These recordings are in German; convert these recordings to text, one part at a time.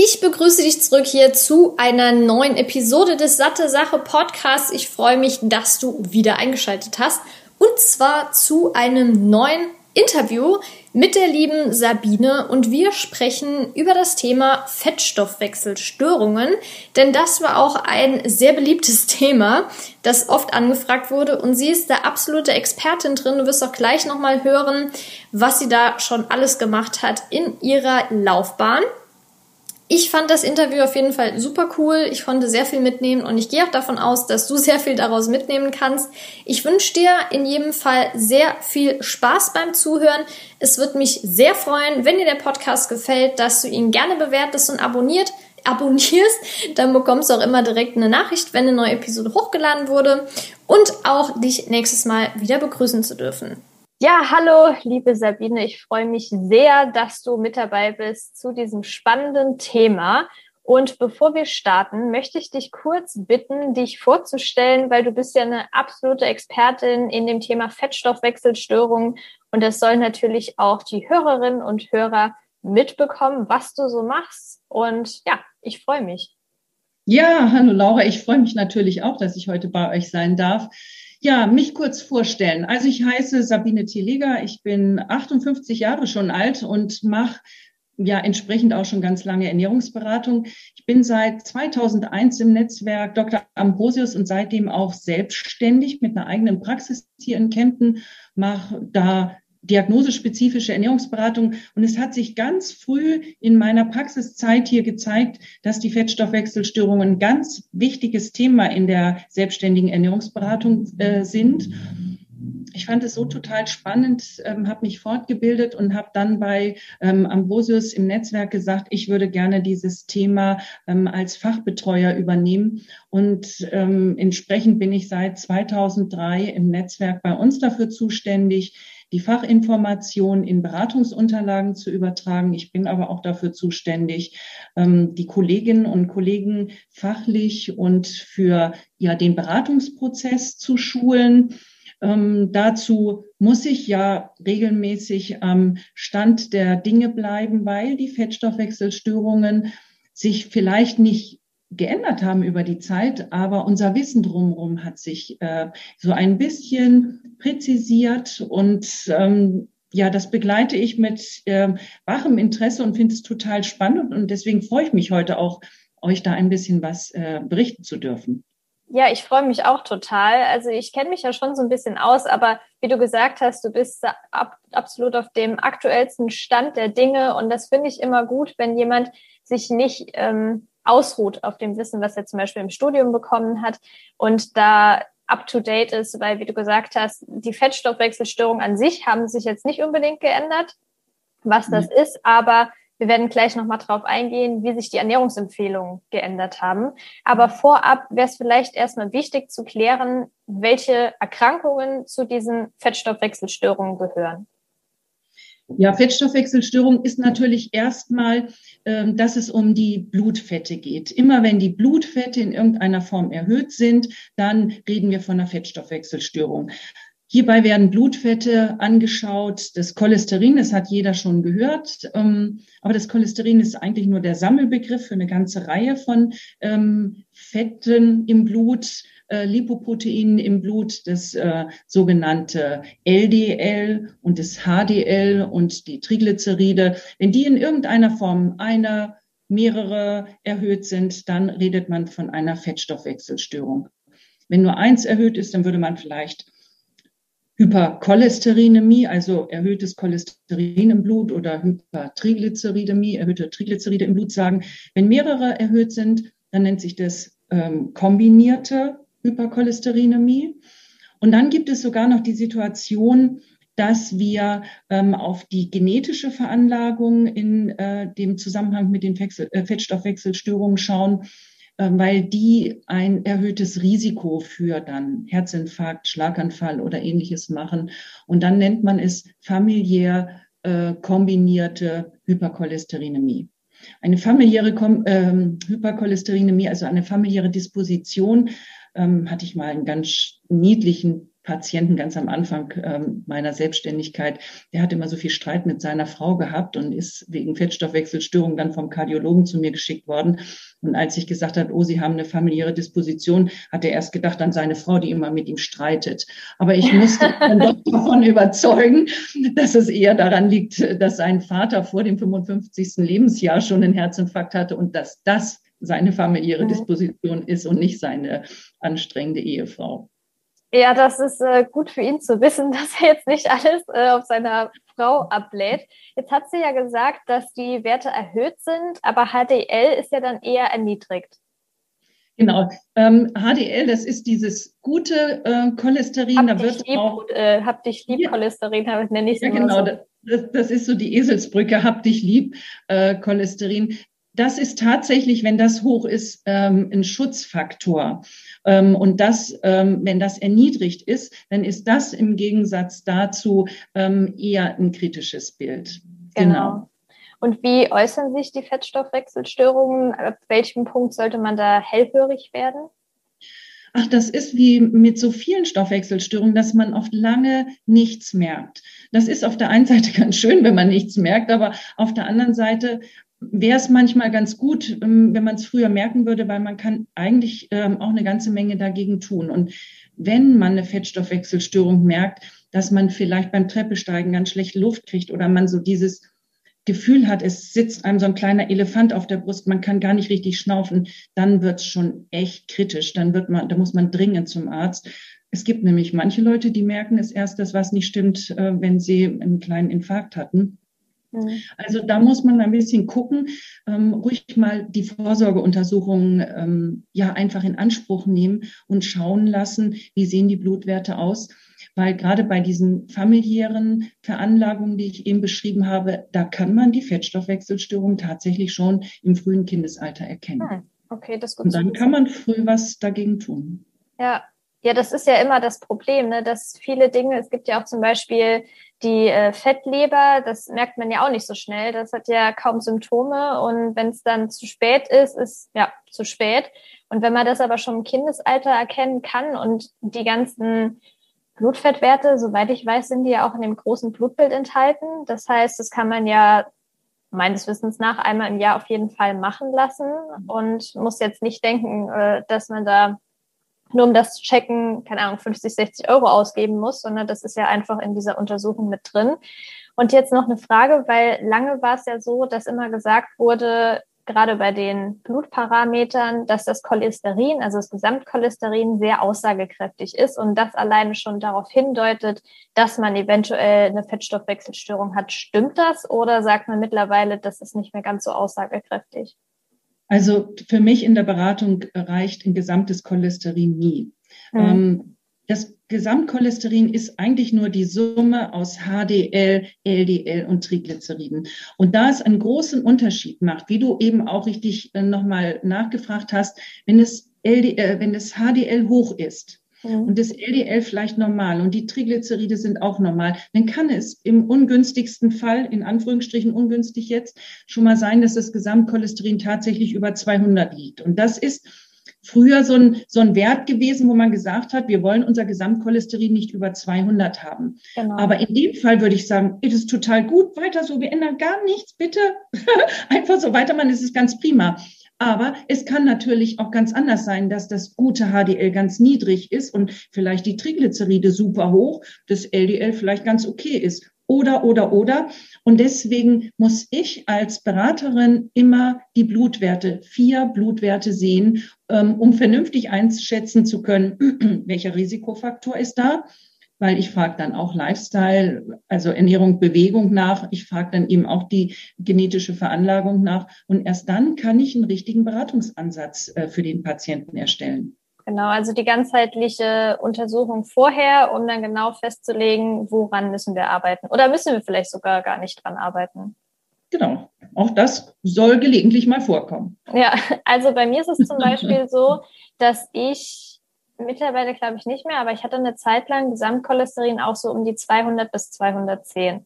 Ich begrüße dich zurück hier zu einer neuen Episode des Satte Sache Podcasts. Ich freue mich, dass du wieder eingeschaltet hast. Und zwar zu einem neuen Interview mit der lieben Sabine und wir sprechen über das Thema Fettstoffwechselstörungen, denn das war auch ein sehr beliebtes Thema, das oft angefragt wurde und sie ist der absolute Expertin drin. Du wirst auch gleich nochmal hören, was sie da schon alles gemacht hat in ihrer Laufbahn. Ich fand das Interview auf jeden Fall super cool. Ich konnte sehr viel mitnehmen und ich gehe auch davon aus, dass du sehr viel daraus mitnehmen kannst. Ich wünsche dir in jedem Fall sehr viel Spaß beim Zuhören. Es wird mich sehr freuen, wenn dir der Podcast gefällt, dass du ihn gerne bewertest und abonniert abonnierst, dann bekommst du auch immer direkt eine Nachricht, wenn eine neue Episode hochgeladen wurde und auch dich nächstes Mal wieder begrüßen zu dürfen. Ja, hallo, liebe Sabine. Ich freue mich sehr, dass du mit dabei bist zu diesem spannenden Thema. Und bevor wir starten, möchte ich dich kurz bitten, dich vorzustellen, weil du bist ja eine absolute Expertin in dem Thema Fettstoffwechselstörungen. Und das sollen natürlich auch die Hörerinnen und Hörer mitbekommen, was du so machst. Und ja, ich freue mich. Ja, hallo Laura. Ich freue mich natürlich auch, dass ich heute bei euch sein darf. Ja, mich kurz vorstellen. Also ich heiße Sabine Tiliga, ich bin 58 Jahre schon alt und mache ja entsprechend auch schon ganz lange Ernährungsberatung. Ich bin seit 2001 im Netzwerk Dr. Ambrosius und seitdem auch selbstständig mit einer eigenen Praxis hier in Kempten, mache da diagnosespezifische Ernährungsberatung. Und es hat sich ganz früh in meiner Praxiszeit hier gezeigt, dass die Fettstoffwechselstörungen ein ganz wichtiges Thema in der selbstständigen Ernährungsberatung äh, sind. Ich fand es so total spannend, ähm, habe mich fortgebildet und habe dann bei ähm, Ambrosius im Netzwerk gesagt, ich würde gerne dieses Thema ähm, als Fachbetreuer übernehmen. Und ähm, entsprechend bin ich seit 2003 im Netzwerk bei uns dafür zuständig, die Fachinformation in Beratungsunterlagen zu übertragen. Ich bin aber auch dafür zuständig, ähm, die Kolleginnen und Kollegen fachlich und für ja den Beratungsprozess zu schulen. Ähm, dazu muss ich ja regelmäßig am Stand der Dinge bleiben, weil die Fettstoffwechselstörungen sich vielleicht nicht geändert haben über die Zeit, aber unser Wissen drumherum hat sich äh, so ein bisschen präzisiert und ähm, ja, das begleite ich mit äh, wachem Interesse und finde es total spannend und deswegen freue ich mich heute auch, euch da ein bisschen was äh, berichten zu dürfen. Ja, ich freue mich auch total. Also ich kenne mich ja schon so ein bisschen aus, aber wie du gesagt hast, du bist ab, absolut auf dem aktuellsten Stand der Dinge und das finde ich immer gut, wenn jemand sich nicht ähm, ausruht auf dem Wissen, was er zum Beispiel im Studium bekommen hat und da up to date ist, weil, wie du gesagt hast, die Fettstoffwechselstörungen an sich haben sich jetzt nicht unbedingt geändert, was das mhm. ist, aber wir werden gleich nochmal drauf eingehen, wie sich die Ernährungsempfehlungen geändert haben. Aber vorab wäre es vielleicht erstmal wichtig zu klären, welche Erkrankungen zu diesen Fettstoffwechselstörungen gehören. Ja, Fettstoffwechselstörung ist natürlich erstmal, äh, dass es um die Blutfette geht. Immer wenn die Blutfette in irgendeiner Form erhöht sind, dann reden wir von einer Fettstoffwechselstörung. Hierbei werden Blutfette angeschaut, das Cholesterin, das hat jeder schon gehört, ähm, aber das Cholesterin ist eigentlich nur der Sammelbegriff für eine ganze Reihe von ähm, Fetten im Blut äh, Lipoproteinen im Blut, das äh, sogenannte LDL und das HDL und die Triglyceride. Wenn die in irgendeiner Form einer, mehrere erhöht sind, dann redet man von einer Fettstoffwechselstörung. Wenn nur eins erhöht ist, dann würde man vielleicht Hypercholesterinämie, also erhöhtes Cholesterin im Blut oder Hypertriglyceridämie, erhöhte Triglyceride im Blut sagen. Wenn mehrere erhöht sind, dann nennt sich das ähm, kombinierte Hypercholesterinämie. Und dann gibt es sogar noch die Situation, dass wir ähm, auf die genetische Veranlagung in äh, dem Zusammenhang mit den Wechsel, äh, Fettstoffwechselstörungen schauen, äh, weil die ein erhöhtes Risiko für dann Herzinfarkt, Schlaganfall oder ähnliches machen. Und dann nennt man es familiär äh, kombinierte Hypercholesterinämie. Eine familiäre ähm, Hypercholesterinämie, also eine familiäre Disposition, ähm, hatte ich mal einen ganz niedlichen Patienten ganz am Anfang ähm, meiner Selbstständigkeit, der hat immer so viel Streit mit seiner Frau gehabt und ist wegen Fettstoffwechselstörung dann vom Kardiologen zu mir geschickt worden. Und als ich gesagt habe, oh, Sie haben eine familiäre Disposition, hat er erst gedacht an seine Frau, die immer mit ihm streitet. Aber ich musste dann doch davon überzeugen, dass es eher daran liegt, dass sein Vater vor dem 55. Lebensjahr schon einen Herzinfarkt hatte und dass das seine familiäre mhm. Disposition ist und nicht seine anstrengende Ehefrau. Ja, das ist äh, gut für ihn zu wissen, dass er jetzt nicht alles äh, auf seiner Frau ablädt. Jetzt hat sie ja gesagt, dass die Werte erhöht sind, aber HDL ist ja dann eher erniedrigt. Genau. Ähm, HDL, das ist dieses gute äh, Cholesterin. Hab da wird lieb, auch, äh, hab dich lieb ja. Cholesterin, nenne ich es ja, genau. So. Das, das, ist so die Eselsbrücke, hab dich lieb äh, Cholesterin. Das ist tatsächlich, wenn das hoch ist, ähm, ein Schutzfaktor. Ähm, und das, ähm, wenn das erniedrigt ist, dann ist das im Gegensatz dazu eher ein kritisches Bild. Genau. genau. Und wie äußern sich die Fettstoffwechselstörungen? Ab welchem Punkt sollte man da hellhörig werden? Ach, das ist wie mit so vielen Stoffwechselstörungen, dass man oft lange nichts merkt. Das ist auf der einen Seite ganz schön, wenn man nichts merkt, aber auf der anderen Seite wäre es manchmal ganz gut, ähm, wenn man es früher merken würde, weil man kann eigentlich ähm, auch eine ganze Menge dagegen tun. Und wenn man eine Fettstoffwechselstörung merkt, dass man vielleicht beim Treppesteigen ganz schlecht Luft kriegt oder man so dieses Gefühl hat, es sitzt einem so ein kleiner Elefant auf der Brust, man kann gar nicht richtig schnaufen, dann wird es schon echt kritisch. Dann wird man, da muss man dringend zum Arzt. Es gibt nämlich manche Leute, die merken es erst, dass was nicht stimmt, äh, wenn sie einen kleinen Infarkt hatten. Mhm. Also da muss man ein bisschen gucken, ähm, ruhig mal die Vorsorgeuntersuchungen ähm, ja einfach in Anspruch nehmen und schauen lassen, wie sehen die Blutwerte aus. Weil gerade bei diesen familiären Veranlagungen, die ich eben beschrieben habe, da kann man die Fettstoffwechselstörung tatsächlich schon im frühen Kindesalter erkennen. Hm, okay, das gut. Und dann kann man früh was dagegen tun. Ja, ja, das ist ja immer das Problem, ne? dass viele Dinge, es gibt ja auch zum Beispiel die äh, Fettleber, das merkt man ja auch nicht so schnell. Das hat ja kaum Symptome und wenn es dann zu spät ist, ist ja zu spät. Und wenn man das aber schon im Kindesalter erkennen kann und die ganzen Blutfettwerte, soweit ich weiß, sind die ja auch in dem großen Blutbild enthalten. Das heißt, das kann man ja meines Wissens nach einmal im Jahr auf jeden Fall machen lassen und muss jetzt nicht denken, äh, dass man da nur um das zu checken, keine Ahnung, 50, 60 Euro ausgeben muss, sondern das ist ja einfach in dieser Untersuchung mit drin. Und jetzt noch eine Frage, weil lange war es ja so, dass immer gesagt wurde, gerade bei den Blutparametern, dass das Cholesterin, also das Gesamtcholesterin, sehr aussagekräftig ist und das alleine schon darauf hindeutet, dass man eventuell eine Fettstoffwechselstörung hat. Stimmt das oder sagt man mittlerweile, das ist nicht mehr ganz so aussagekräftig? Also für mich in der Beratung reicht ein gesamtes Cholesterin nie. Mhm. Das Gesamtcholesterin ist eigentlich nur die Summe aus HDL, LDL und Triglyceriden. Und da es einen großen Unterschied macht, wie du eben auch richtig äh, nochmal nachgefragt hast, wenn es, LDL, äh, wenn es HDL hoch ist, Mhm. und das LDL vielleicht normal und die Triglyceride sind auch normal, dann kann es im ungünstigsten Fall, in Anführungsstrichen ungünstig jetzt, schon mal sein, dass das Gesamtcholesterin tatsächlich über 200 liegt. Und das ist früher so ein, so ein Wert gewesen, wo man gesagt hat, wir wollen unser Gesamtcholesterin nicht über 200 haben. Genau. Aber in dem Fall würde ich sagen, es ist total gut, weiter so, wir ändern gar nichts, bitte. Einfach so weitermachen, es ist ganz prima. Aber es kann natürlich auch ganz anders sein, dass das gute HDL ganz niedrig ist und vielleicht die Triglyceride super hoch, das LDL vielleicht ganz okay ist. Oder, oder, oder. Und deswegen muss ich als Beraterin immer die Blutwerte, vier Blutwerte sehen, ähm, um vernünftig einschätzen zu können, welcher Risikofaktor ist da weil ich frage dann auch Lifestyle, also Ernährung, Bewegung nach. Ich frage dann eben auch die genetische Veranlagung nach. Und erst dann kann ich einen richtigen Beratungsansatz äh, für den Patienten erstellen. genau. Also die ganzheitliche Untersuchung vorher, um dann genau festzulegen, woran müssen wir arbeiten. Oder müssen wir vielleicht sogar gar nicht dran arbeiten. Genau. Auch das soll gelegentlich mal vorkommen. Ja, also bei mir ist es zum Beispiel so, dass ich mittlerweile glaube ich nicht mehr, aber ich hatte eine Zeit lang Gesamtcholesterin auch so um die 200 bis 210.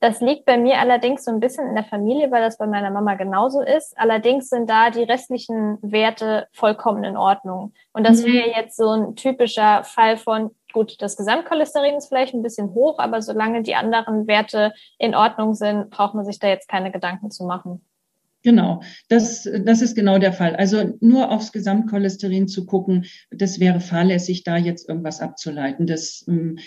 Das liegt bei mir allerdings so ein bisschen in der Familie, weil das bei meiner Mama genauso ist. Allerdings sind da die restlichen Werte vollkommen in Ordnung. Und das mhm. wäre jetzt so ein typischer Fall von, gut, das Gesamtcholesterin ist vielleicht ein bisschen hoch, aber solange die anderen Werte in Ordnung sind, braucht man sich da jetzt keine Gedanken zu machen. Genau, das, das ist genau der Fall. Also nur aufs Gesamtcholesterin zu gucken, das wäre fahrlässig, da jetzt irgendwas abzuleiten. Das ähm,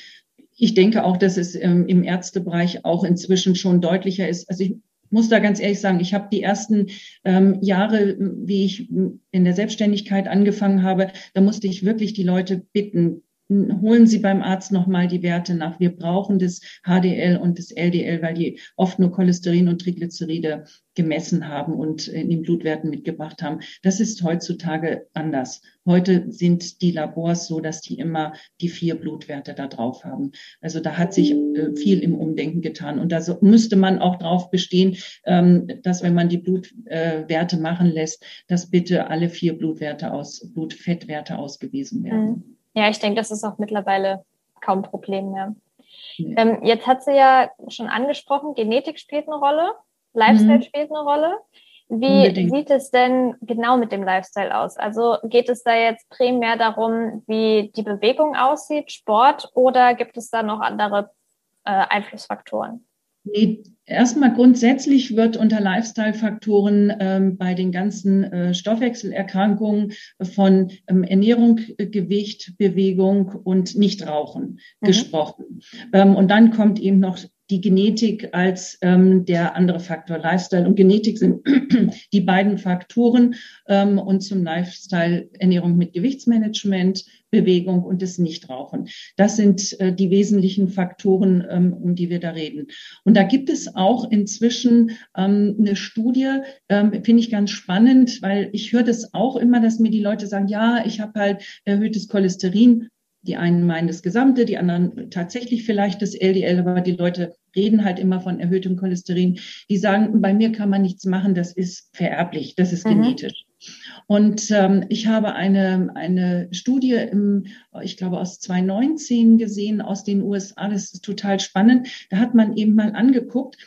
ich denke auch, dass es ähm, im Ärztebereich auch inzwischen schon deutlicher ist. Also ich muss da ganz ehrlich sagen, ich habe die ersten ähm, Jahre, wie ich in der Selbstständigkeit angefangen habe, da musste ich wirklich die Leute bitten, holen Sie beim Arzt nochmal die Werte nach. Wir brauchen das HDL und das LDL, weil die oft nur Cholesterin und Triglyceride gemessen haben und in den Blutwerten mitgebracht haben. Das ist heutzutage anders. Heute sind die Labors so, dass die immer die vier Blutwerte da drauf haben. Also da hat sich äh, viel im Umdenken getan. Und da müsste man auch drauf bestehen, ähm, dass wenn man die Blutwerte machen lässt, dass bitte alle vier Blutwerte aus, Blutfettwerte ausgewiesen werden. Mhm. Ja, ich denke, das ist auch mittlerweile kaum ein Problem mehr. Nee. Ähm, jetzt hat sie ja schon angesprochen, Genetik spielt eine Rolle, Lifestyle mhm. spielt eine Rolle. Wie Unbedingt. sieht es denn genau mit dem Lifestyle aus? Also geht es da jetzt primär darum, wie die Bewegung aussieht, Sport, oder gibt es da noch andere äh, Einflussfaktoren? Nee, erstmal grundsätzlich wird unter Lifestyle-Faktoren ähm, bei den ganzen äh, Stoffwechselerkrankungen von ähm, Ernährung, Gewicht, Bewegung und Nichtrauchen mhm. gesprochen. Ähm, und dann kommt eben noch die Genetik als ähm, der andere Faktor. Lifestyle und Genetik sind die beiden Faktoren ähm, und zum Lifestyle Ernährung mit Gewichtsmanagement, Bewegung und das Nichtrauchen. Das sind äh, die wesentlichen Faktoren, ähm, um die wir da reden. Und da gibt es auch inzwischen ähm, eine Studie, ähm, finde ich ganz spannend, weil ich höre das auch immer, dass mir die Leute sagen, ja, ich habe halt erhöhtes Cholesterin. Die einen meinen das Gesamte, die anderen tatsächlich vielleicht das LDL, aber die Leute reden halt immer von erhöhtem Cholesterin. Die sagen, bei mir kann man nichts machen, das ist vererblich, das ist mhm. genetisch. Und ähm, ich habe eine, eine Studie im, ich glaube, aus 2019 gesehen aus den USA. Das ist total spannend. Da hat man eben mal angeguckt,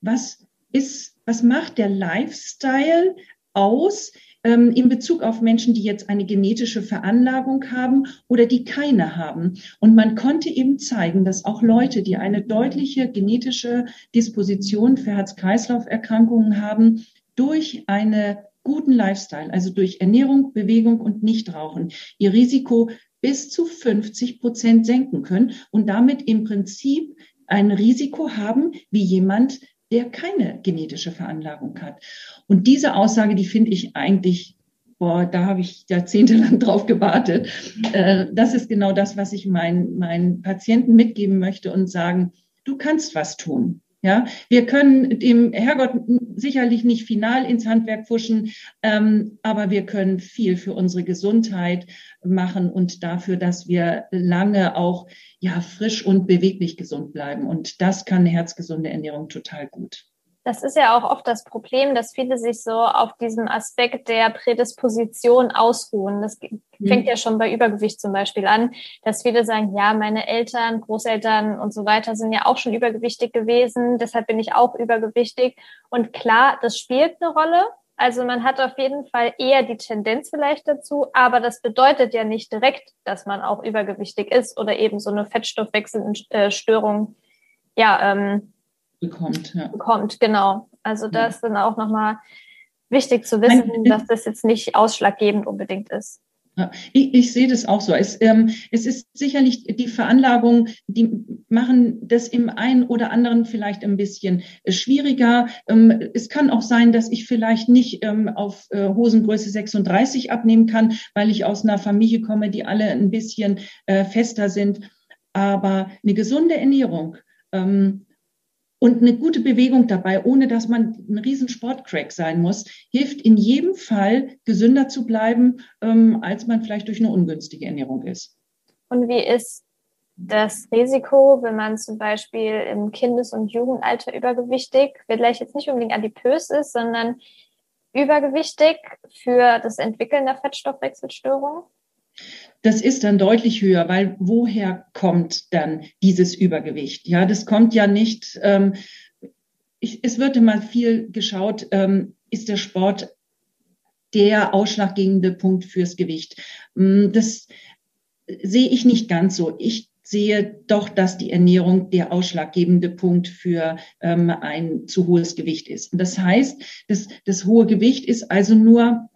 was ist, was macht der Lifestyle aus ähm, in Bezug auf Menschen, die jetzt eine genetische Veranlagung haben oder die keine haben. Und man konnte eben zeigen, dass auch Leute, die eine deutliche genetische Disposition für Herz-Kreislauf-Erkrankungen haben, durch eine guten Lifestyle, also durch Ernährung, Bewegung und Nichtrauchen, ihr Risiko bis zu 50 Prozent senken können und damit im Prinzip ein Risiko haben wie jemand, der keine genetische Veranlagung hat. Und diese Aussage, die finde ich eigentlich, boah, da habe ich jahrzehntelang drauf gewartet. Äh, das ist genau das, was ich meinen, meinen Patienten mitgeben möchte und sagen, du kannst was tun. Ja, wir können dem Herrgott sicherlich nicht final ins Handwerk pfuschen, ähm, aber wir können viel für unsere Gesundheit machen und dafür, dass wir lange auch ja frisch und beweglich gesund bleiben. Und das kann eine herzgesunde Ernährung total gut. Das ist ja auch oft das Problem, dass viele sich so auf diesem Aspekt der Prädisposition ausruhen. Das mhm. fängt ja schon bei Übergewicht zum Beispiel an, dass viele sagen, ja, meine Eltern, Großeltern und so weiter sind ja auch schon übergewichtig gewesen, deshalb bin ich auch übergewichtig. Und klar, das spielt eine Rolle. Also man hat auf jeden Fall eher die Tendenz vielleicht dazu, aber das bedeutet ja nicht direkt, dass man auch übergewichtig ist oder eben so eine Fettstoffwechselstörung ja, ähm, bekommt. Ja. Bekommt, genau. Also das ist dann auch nochmal wichtig zu wissen, dass das jetzt nicht ausschlaggebend unbedingt ist. Ich, ich sehe das auch so. Es, ähm, es ist sicherlich die Veranlagung, die machen das im einen oder anderen vielleicht ein bisschen schwieriger. Ähm, es kann auch sein, dass ich vielleicht nicht ähm, auf äh, Hosengröße 36 abnehmen kann, weil ich aus einer Familie komme, die alle ein bisschen äh, fester sind. Aber eine gesunde Ernährung, ähm, Und eine gute Bewegung dabei, ohne dass man ein riesen Sportcrack sein muss, hilft in jedem Fall, gesünder zu bleiben, ähm, als man vielleicht durch eine ungünstige Ernährung ist. Und wie ist das Risiko, wenn man zum Beispiel im Kindes- und Jugendalter übergewichtig, vielleicht jetzt nicht unbedingt adipös ist, sondern übergewichtig für das Entwickeln der Fettstoffwechselstörung? Das ist dann deutlich höher, weil woher kommt dann dieses Übergewicht? Ja, das kommt ja nicht. Ähm, ich, es wird immer viel geschaut, ähm, ist der Sport der ausschlaggebende Punkt fürs Gewicht? Mm, das sehe ich nicht ganz so. Ich sehe doch, dass die Ernährung der ausschlaggebende Punkt für ähm, ein zu hohes Gewicht ist. Und das heißt, das, das hohe Gewicht ist also nur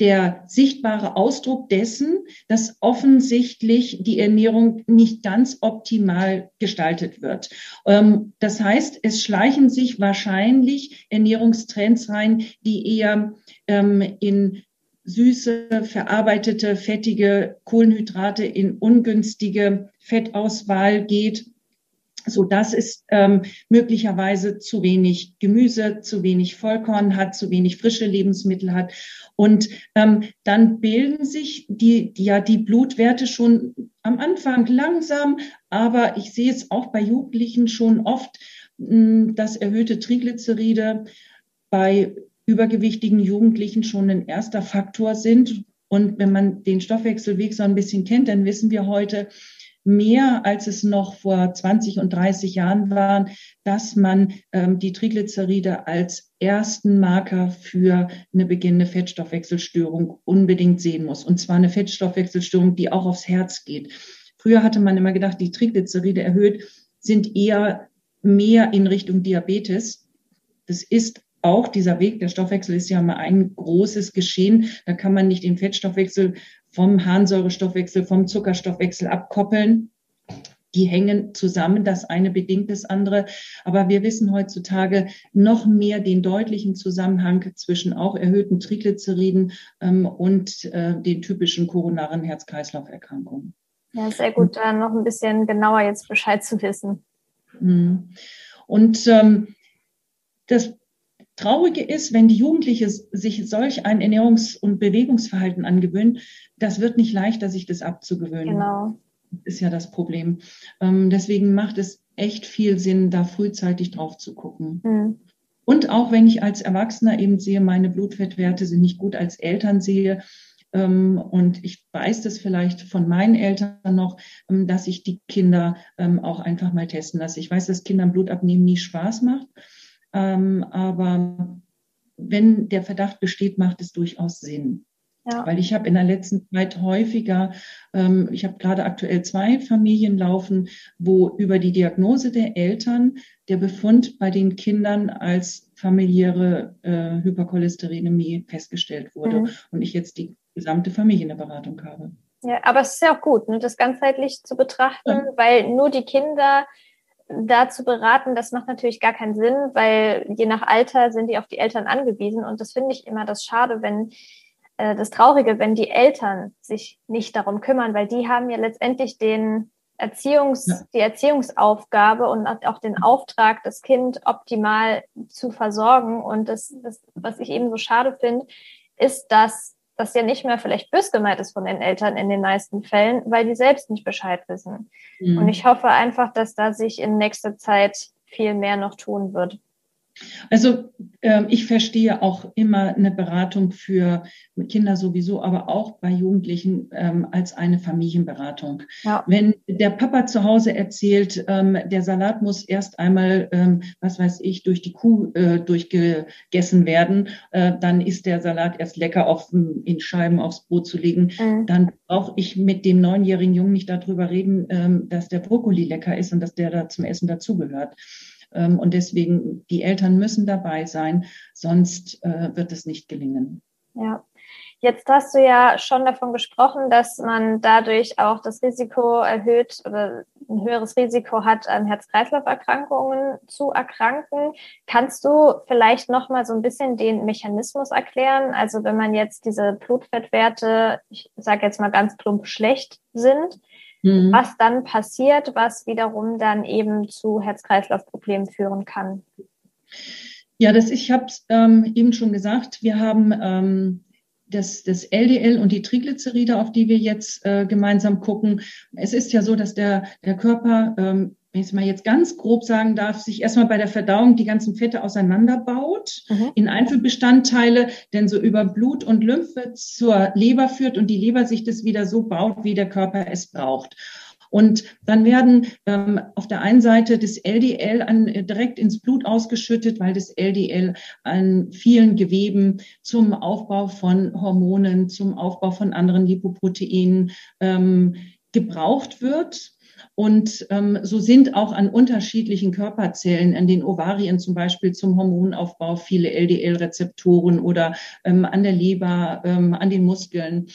der sichtbare Ausdruck dessen, dass offensichtlich die Ernährung nicht ganz optimal gestaltet wird. Ähm, das heißt, es schleichen sich wahrscheinlich Ernährungstrends rein, die eher ähm, in süße, verarbeitete, fettige Kohlenhydrate in ungünstige Fettauswahl geht, so dass es ähm, möglicherweise zu wenig Gemüse, zu wenig Vollkorn hat, zu wenig frische Lebensmittel hat. Und ähm, dann bilden sich die, die, ja die Blutwerte schon am Anfang langsam, aber ich sehe es auch bei Jugendlichen schon oft, mh, hm, dass erhöhte Triglyceride bei übergewichtigen Jugendlichen schon ein erster Faktor sind. Und wenn man den Stoffwechselweg so ein bisschen kennt, dann wissen wir heute mehr, als es noch vor 20 und 30 Jahren waren, dass man ähm, die Triglyceride als ersten Marker für eine beginnende Fettstoffwechselstörung unbedingt sehen muss. Und zwar eine Fettstoffwechselstörung, die auch aufs Herz geht. Früher hatte man immer gedacht, die Triglyceride erhöht sind eher mehr in Richtung Diabetes. Das ist auch dieser Weg, der Stoffwechsel ist ja mal ein großes Geschehen. Da kann man nicht den Fettstoffwechsel vom Harnsäurestoffwechsel, vom Zuckerstoffwechsel abkoppeln. Die hängen zusammen, das eine bedingt das andere. Aber wir wissen heutzutage noch mehr den deutlichen Zusammenhang zwischen auch erhöhten Triglyceriden ähm, und äh, den typischen koronaren Herz-Kreislauf-Erkrankungen. Ja, sehr gut, da noch ein bisschen genauer jetzt Bescheid zu wissen. Mhm. Und ähm, das Traurige ist, wenn die Jugendliche sich solch ein Ernährungs- und Bewegungsverhalten angewöhnen, das wird nicht leichter, sich das abzugewöhnen. Genau. Ist ja das Problem. Ähm, deswegen macht es echt viel Sinn, da frühzeitig drauf zu gucken. Mhm. Und auch wenn ich als Erwachsener eben sehe, meine Blutfettwerte sind nicht gut als Eltern sehe, ähm, und ich weiß das vielleicht von meinen Eltern noch, ähm, dass ich die Kinder ähm, auch einfach mal testen lasse. Ich weiß, dass Kindern Blutabnehmen nie Spaß macht. Ähm, aber wenn der Verdacht besteht, macht es durchaus Sinn. Ja. Weil ich habe in der letzten Zeit häufiger, ähm, ich habe gerade aktuell zwei Familien laufen, wo über die Diagnose der Eltern der Befund bei den Kindern als familiäre äh, Hypercholesterinämie festgestellt wurde mhm. und ich jetzt die gesamte Familie in der Beratung habe. Ja, aber es ist ja auch gut, ne, das ganzheitlich zu betrachten, ja. weil nur die Kinder dazu beraten, das macht natürlich gar keinen Sinn, weil je nach Alter sind die auf die Eltern angewiesen. Und das finde ich immer das Schade, wenn äh, das Traurige, wenn die Eltern sich nicht darum kümmern, weil die haben ja letztendlich den Erziehungs, ja. die Erziehungsaufgabe und auch den Auftrag, das Kind optimal zu versorgen. Und das, das was ich eben so schade finde, ist, dass das ja nicht mehr vielleicht bös gemeint ist von den Eltern in den meisten Fällen, weil die selbst nicht Bescheid wissen. Mhm. Und ich hoffe einfach, dass da sich in nächster Zeit viel mehr noch tun wird. Also äh, ich verstehe auch immer eine Beratung für Kinder sowieso, aber auch bei Jugendlichen ähm, als eine Familienberatung. Ja. Wenn der Papa zu Hause erzählt, ähm, der Salat muss erst einmal, ähm, was weiß ich, durch die Kuh äh, durchgegessen werden, äh, dann ist der Salat erst lecker auf, in Scheiben aufs Brot zu legen. Mhm. Dann brauche ich mit dem neunjährigen Jungen nicht darüber reden, ähm, dass der Brokkoli lecker ist und dass der da zum Essen dazugehört. Ähm, und deswegen, die Eltern müssen dabei sein, sonst äh, wird es nicht gelingen. Ja. Jetzt hast du ja schon davon gesprochen, dass man dadurch auch das Risiko erhöht oder ein höheres Risiko hat, an Herz-Kreislauf-Erkrankungen zu erkranken. Kannst du vielleicht noch mal so ein bisschen den Mechanismus erklären? Also wenn man jetzt diese Blutfettwerte, ich sage jetzt mal ganz plump schlecht sind, mhm. was dann passiert, was wiederum dann eben zu Herz-Kreislauf-Problemen führen kann. Ja, das, ich habe es ähm, eben schon gesagt, wir haben ähm, das, das LDL und die Triglyceride, auf die wir jetzt äh, gemeinsam gucken. Es ist ja so, dass der, der Körper, ähm, wenn ich es mal jetzt ganz grob sagen darf, sich erstmal bei der Verdauung die ganzen Fette auseinanderbaut mhm. in Einzelbestandteile, denn so über Blut und Lymphe zur Leber führt und die Leber sich das wieder so baut, wie der Körper es braucht. Und dann werden ähm, auf der einen Seite das LDL an, äh, direkt ins Blut ausgeschüttet, weil das LDL an vielen Geweben zum Aufbau von Hormonen, zum Aufbau von anderen Lipoproteinen ähm, gebraucht wird. Und ähm, so sind auch an unterschiedlichen Körperzellen, an den Ovarien zum Beispiel zum Hormonaufbau viele LDL-Rezeptoren oder ähm, an der Leber, ähm, an den Muskeln.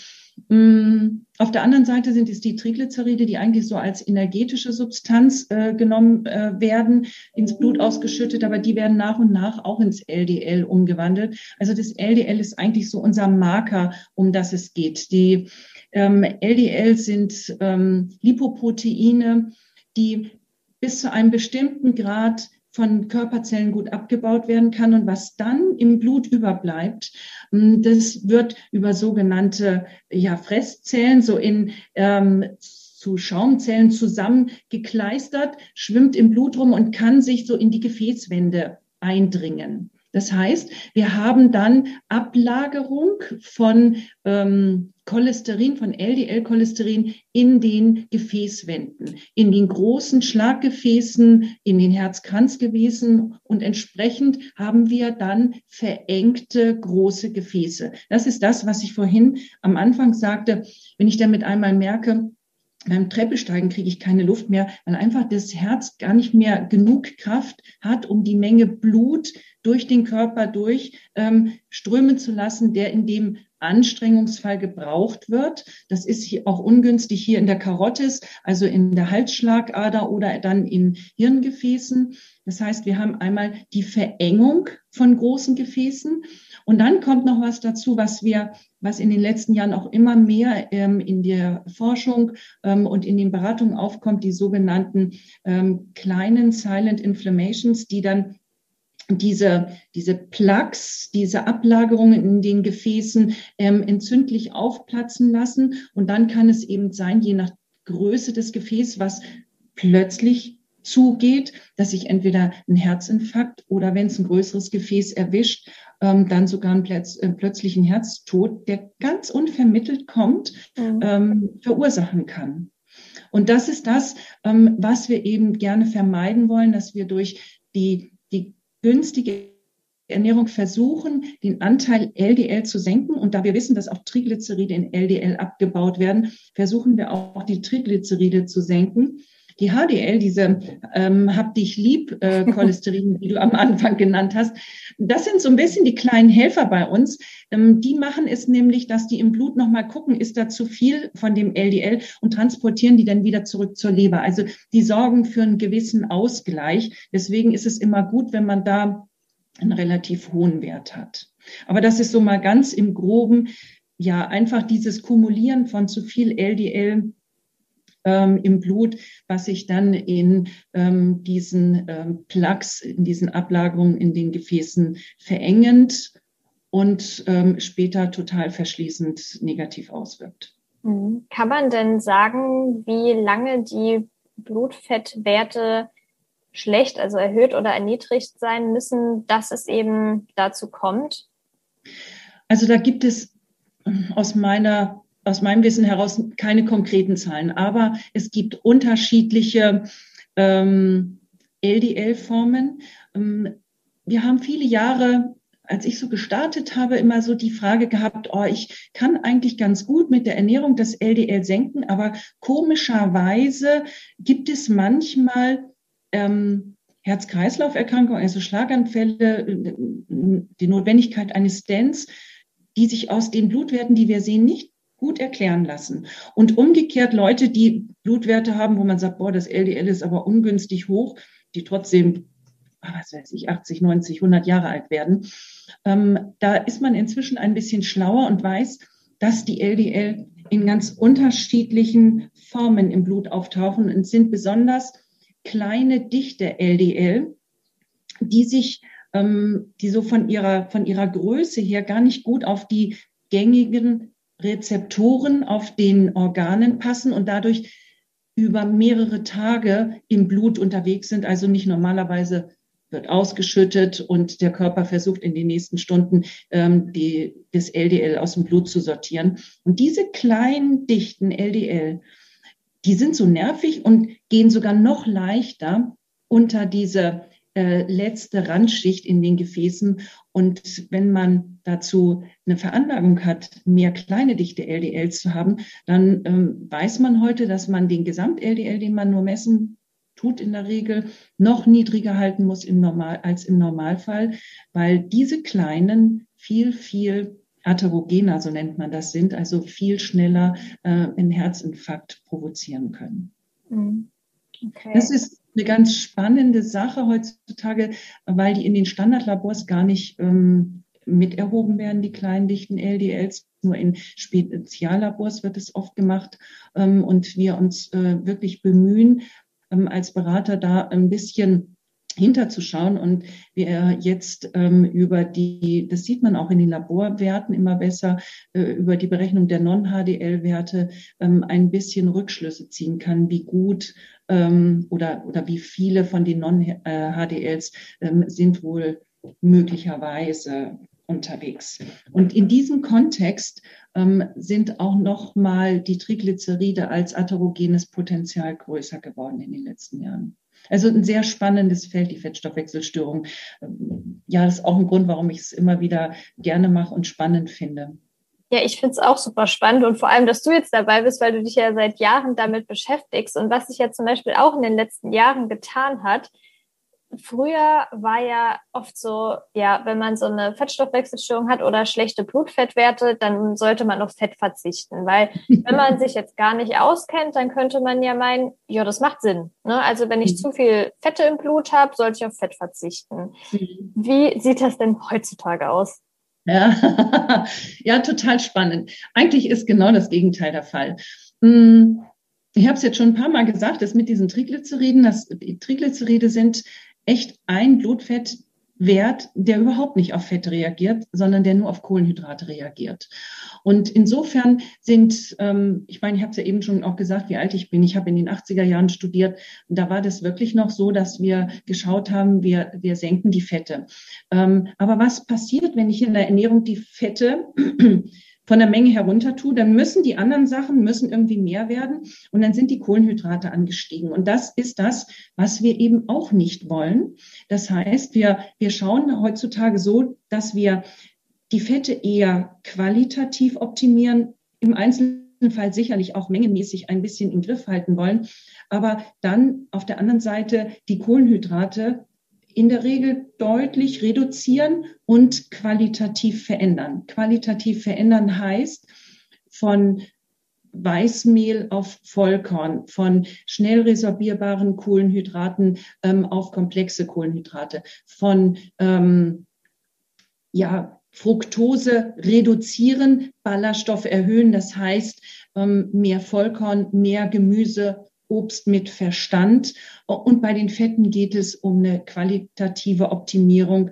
Mm, auf der anderen Seite sind es die Triglyceride, die eigentlich so als energetische Substanz äh, genommen äh, werden, ins Blut ausgeschüttet, aber die werden nach und nach auch ins LDL umgewandelt. Also das LDL ist eigentlich so unser Marker, um das es geht. Die ähm, LDL sind ähm, Lipoproteine, die bis zu einem bestimmten Grad von Körperzellen gut abgebaut werden kann und was dann im Blut überbleibt, hm, das wird über sogenannte ja, Fresszellen so in ähm, zu Schaumzellen zusammengekleistert, schwimmt im Blut rum und kann sich so in die Gefäßwände eindringen. Das heißt, wir haben dann Ablagerung von ähm, Cholesterin, von LDL-Cholesterin in den Gefäßwänden, in den großen Schlaggefäßen, in den Herzkranzgefäßen und entsprechend haben wir dann verengte große Gefäße. Das ist das, was ich vorhin am Anfang sagte. Wenn ich damit einmal merke, beim Treppesteigen kriege ich keine Luft mehr, weil einfach das Herz gar nicht mehr genug Kraft hat, um die Menge Blut durch den Körper durch ähm, strömen zu lassen, der in dem Anstrengungsfall gebraucht wird. Das ist auch ungünstig hier in der Karotis, also in der Halsschlagader oder dann in Hirngefäßen. Das heißt, wir haben einmal die Verengung von großen Gefäßen und dann kommt noch was dazu, was wir, was in den letzten Jahren auch immer mehr ähm, in der Forschung ähm, und in den Beratungen aufkommt, die sogenannten ähm, kleinen Silent Inflammations, die dann diese, diese Plaques, diese Ablagerungen in den Gefäßen ähm, entzündlich aufplatzen lassen. Und dann kann es eben sein, je nach Größe des Gefäßes, was plötzlich zugeht, dass sich entweder ein Herzinfarkt oder wenn es ein größeres Gefäß erwischt, ähm, dann sogar ein plötz äh, plötzlichen Herztod, der ganz unvermittelt kommt, mhm. ähm, verursachen kann. Und das ist das, ähm, was wir eben gerne vermeiden wollen, dass wir durch die, die günstige Ernährung versuchen, den Anteil LDL zu senken. Und da wir wissen, dass auch Triglyceride in LDL abgebaut werden, versuchen wir auch die Triglyceride zu senken. Die HDL, diese ähm, Hab dich lieb äh, Cholesterin, die du am Anfang genannt hast, das sind so ein bisschen die kleinen Helfer bei uns. Ähm, die machen es nämlich, dass die im Blut nochmal gucken, ist da zu viel von dem LDL und transportieren die dann wieder zurück zur Leber. Also die sorgen für einen gewissen Ausgleich. Deswegen ist es immer gut, wenn man da einen relativ hohen Wert hat. Aber das ist so mal ganz im groben, ja, einfach dieses Kumulieren von zu viel LDL ähm, im Blut, was sich dann in ähm, diesen ähm, Plaques, in diesen Ablagerungen in den Gefäßen verengend und ähm, später total verschließend negativ auswirkt. Mhm. Kann man denn sagen, wie lange die Blutfettwerte schlecht, also erhöht oder erniedrigt sein müssen, dass es eben dazu kommt? Also da gibt es aus meiner aus meinem Wissen heraus keine konkreten Zahlen, aber es gibt unterschiedliche ähm, LDL-Formen. Ähm, wir haben viele Jahre, als ich so gestartet habe, immer so die Frage gehabt, oh, ich kann eigentlich ganz gut mit der Ernährung das LDL senken, aber komischerweise gibt es manchmal ähm, Herz-Kreislauf-Erkrankungen, also Schlaganfälle, die Notwendigkeit eines Stents, die sich aus den Blutwerten, die wir sehen, nicht gut erklären lassen. Und umgekehrt Leute, die Blutwerte haben, wo man sagt, boah, das LDL ist aber ungünstig hoch, die trotzdem, ah, was weiß ich, 80, 90, 100 Jahre alt werden. Ähm, da ist man inzwischen ein bisschen schlauer und weiß, dass die LDL in ganz unterschiedlichen Formen im Blut auftauchen und sind besonders kleine, dichte LDL, die sich, ähm, die so von ihrer, von ihrer Größe her gar nicht gut auf die gängigen Rezeptoren auf den Organen passen und dadurch über mehrere Tage im Blut unterwegs sind, also nicht normalerweise wird ausgeschüttet und der Körper versucht in den nächsten Stunden ähm, die, das LDL aus dem Blut zu sortieren. Und diese kleinen, dichten LDL, die sind so nervig und gehen sogar noch leichter unter diese äh, letzte Randschicht in den Gefäßen. Und wenn man dazu eine Veranlagung hat, mehr kleine dichte LDLs zu haben, dann ähm, weiß man heute, dass man den Gesamt-LDL, den man nur messen tut in der Regel, noch niedriger halten muss im Normal, als im Normalfall, weil diese kleinen viel, viel atherogener, so nennt man das, sind, also viel schneller äh, einen Herzinfarkt provozieren können. Mhm. Okay. Das ist eine ganz spannende Sache heutzutage, weil die in den Standardlabors gar nicht ähm, mit erhoben werden, die kleinen dichten LDLs. Nur in Speziallabors wird es oft gemacht ähm, und wir uns äh, wirklich bemühen, ähm, als Berater da ein bisschen hinterzuschauen und wir jetzt ähm, über die, das sieht man auch in den Laborwerten immer besser, äh, über die Berechnung der Non-HDL-Werte ähm, ein bisschen Rückschlüsse ziehen kann, wie gut ähm, oder, oder wie viele von den Non-HDLs ähm, sind wohl möglicherweise unterwegs. Und in diesem Kontext ähm, sind auch nochmal die Triglyceride als atherogenes Potenzial größer geworden in den letzten Jahren. Also ein sehr spannendes Feld, die Fettstoffwechselstörung. Ja, das ist auch ein Grund, warum ich es immer wieder gerne mache und spannend finde. Ja, ich finde es auch super spannend und vor allem, dass du jetzt dabei bist, weil du dich ja seit Jahren damit beschäftigst. Und was sich ja zum Beispiel auch in den letzten Jahren getan hat, früher war ja oft so, ja, wenn man so eine Fettstoffwechselstörung hat oder schlechte Blutfettwerte, dann sollte man auf Fett verzichten. Weil wenn man sich jetzt gar nicht auskennt, dann könnte man ja meinen, ja, das macht Sinn. Ne? Also wenn ich mhm. zu viel Fette im Blut habe, sollte ich auf Fett verzichten. Mhm. Wie sieht das denn heutzutage aus? Ja. ja, total spannend. Eigentlich ist genau das Gegenteil der Fall. Hm, ich habe es jetzt schon ein paar Mal gesagt, dass mit diesen Triglyceriden, dass die Triglyceride sind echt ein Blutfettwert, der überhaupt nicht auf Fett reagiert, sondern der nur auf Kohlenhydrate reagiert. Und insofern sind, ähm, ich meine, ich habe es ja eben schon auch gesagt, wie alt ich bin. Ich habe in den 80er Jahren studiert. Da war das wirklich noch so, dass wir geschaut haben, wir, wir senken die Fette. Ähm, aber was passiert, wenn ich in der Ernährung die Fette von der Menge herunter tue, dann müssen die anderen Sachen müssen irgendwie mehr werden und dann sind die Kohlenhydrate angestiegen. Und das ist das, was wir eben auch nicht wollen. Das heißt, wir, wir schauen heutzutage so, dass wir die Fette eher qualitativ optimieren, im Einzelfall sicherlich auch mengenmäßig ein bisschen im Griff halten wollen, aber dann auf der anderen Seite die Kohlenhydrate in der Regel deutlich reduzieren und qualitativ verändern. Qualitativ verändern heißt von Weißmehl auf Vollkorn, von schnell resorbierbaren Kohlenhydraten ähm, auf komplexe Kohlenhydrate, von ähm, ja, Fructose reduzieren, Ballaststoff erhöhen, das heißt ähm, mehr Vollkorn, mehr Gemüse, Obst mit Verstand. Und bei den Fetten geht es um eine qualitative Optimierung,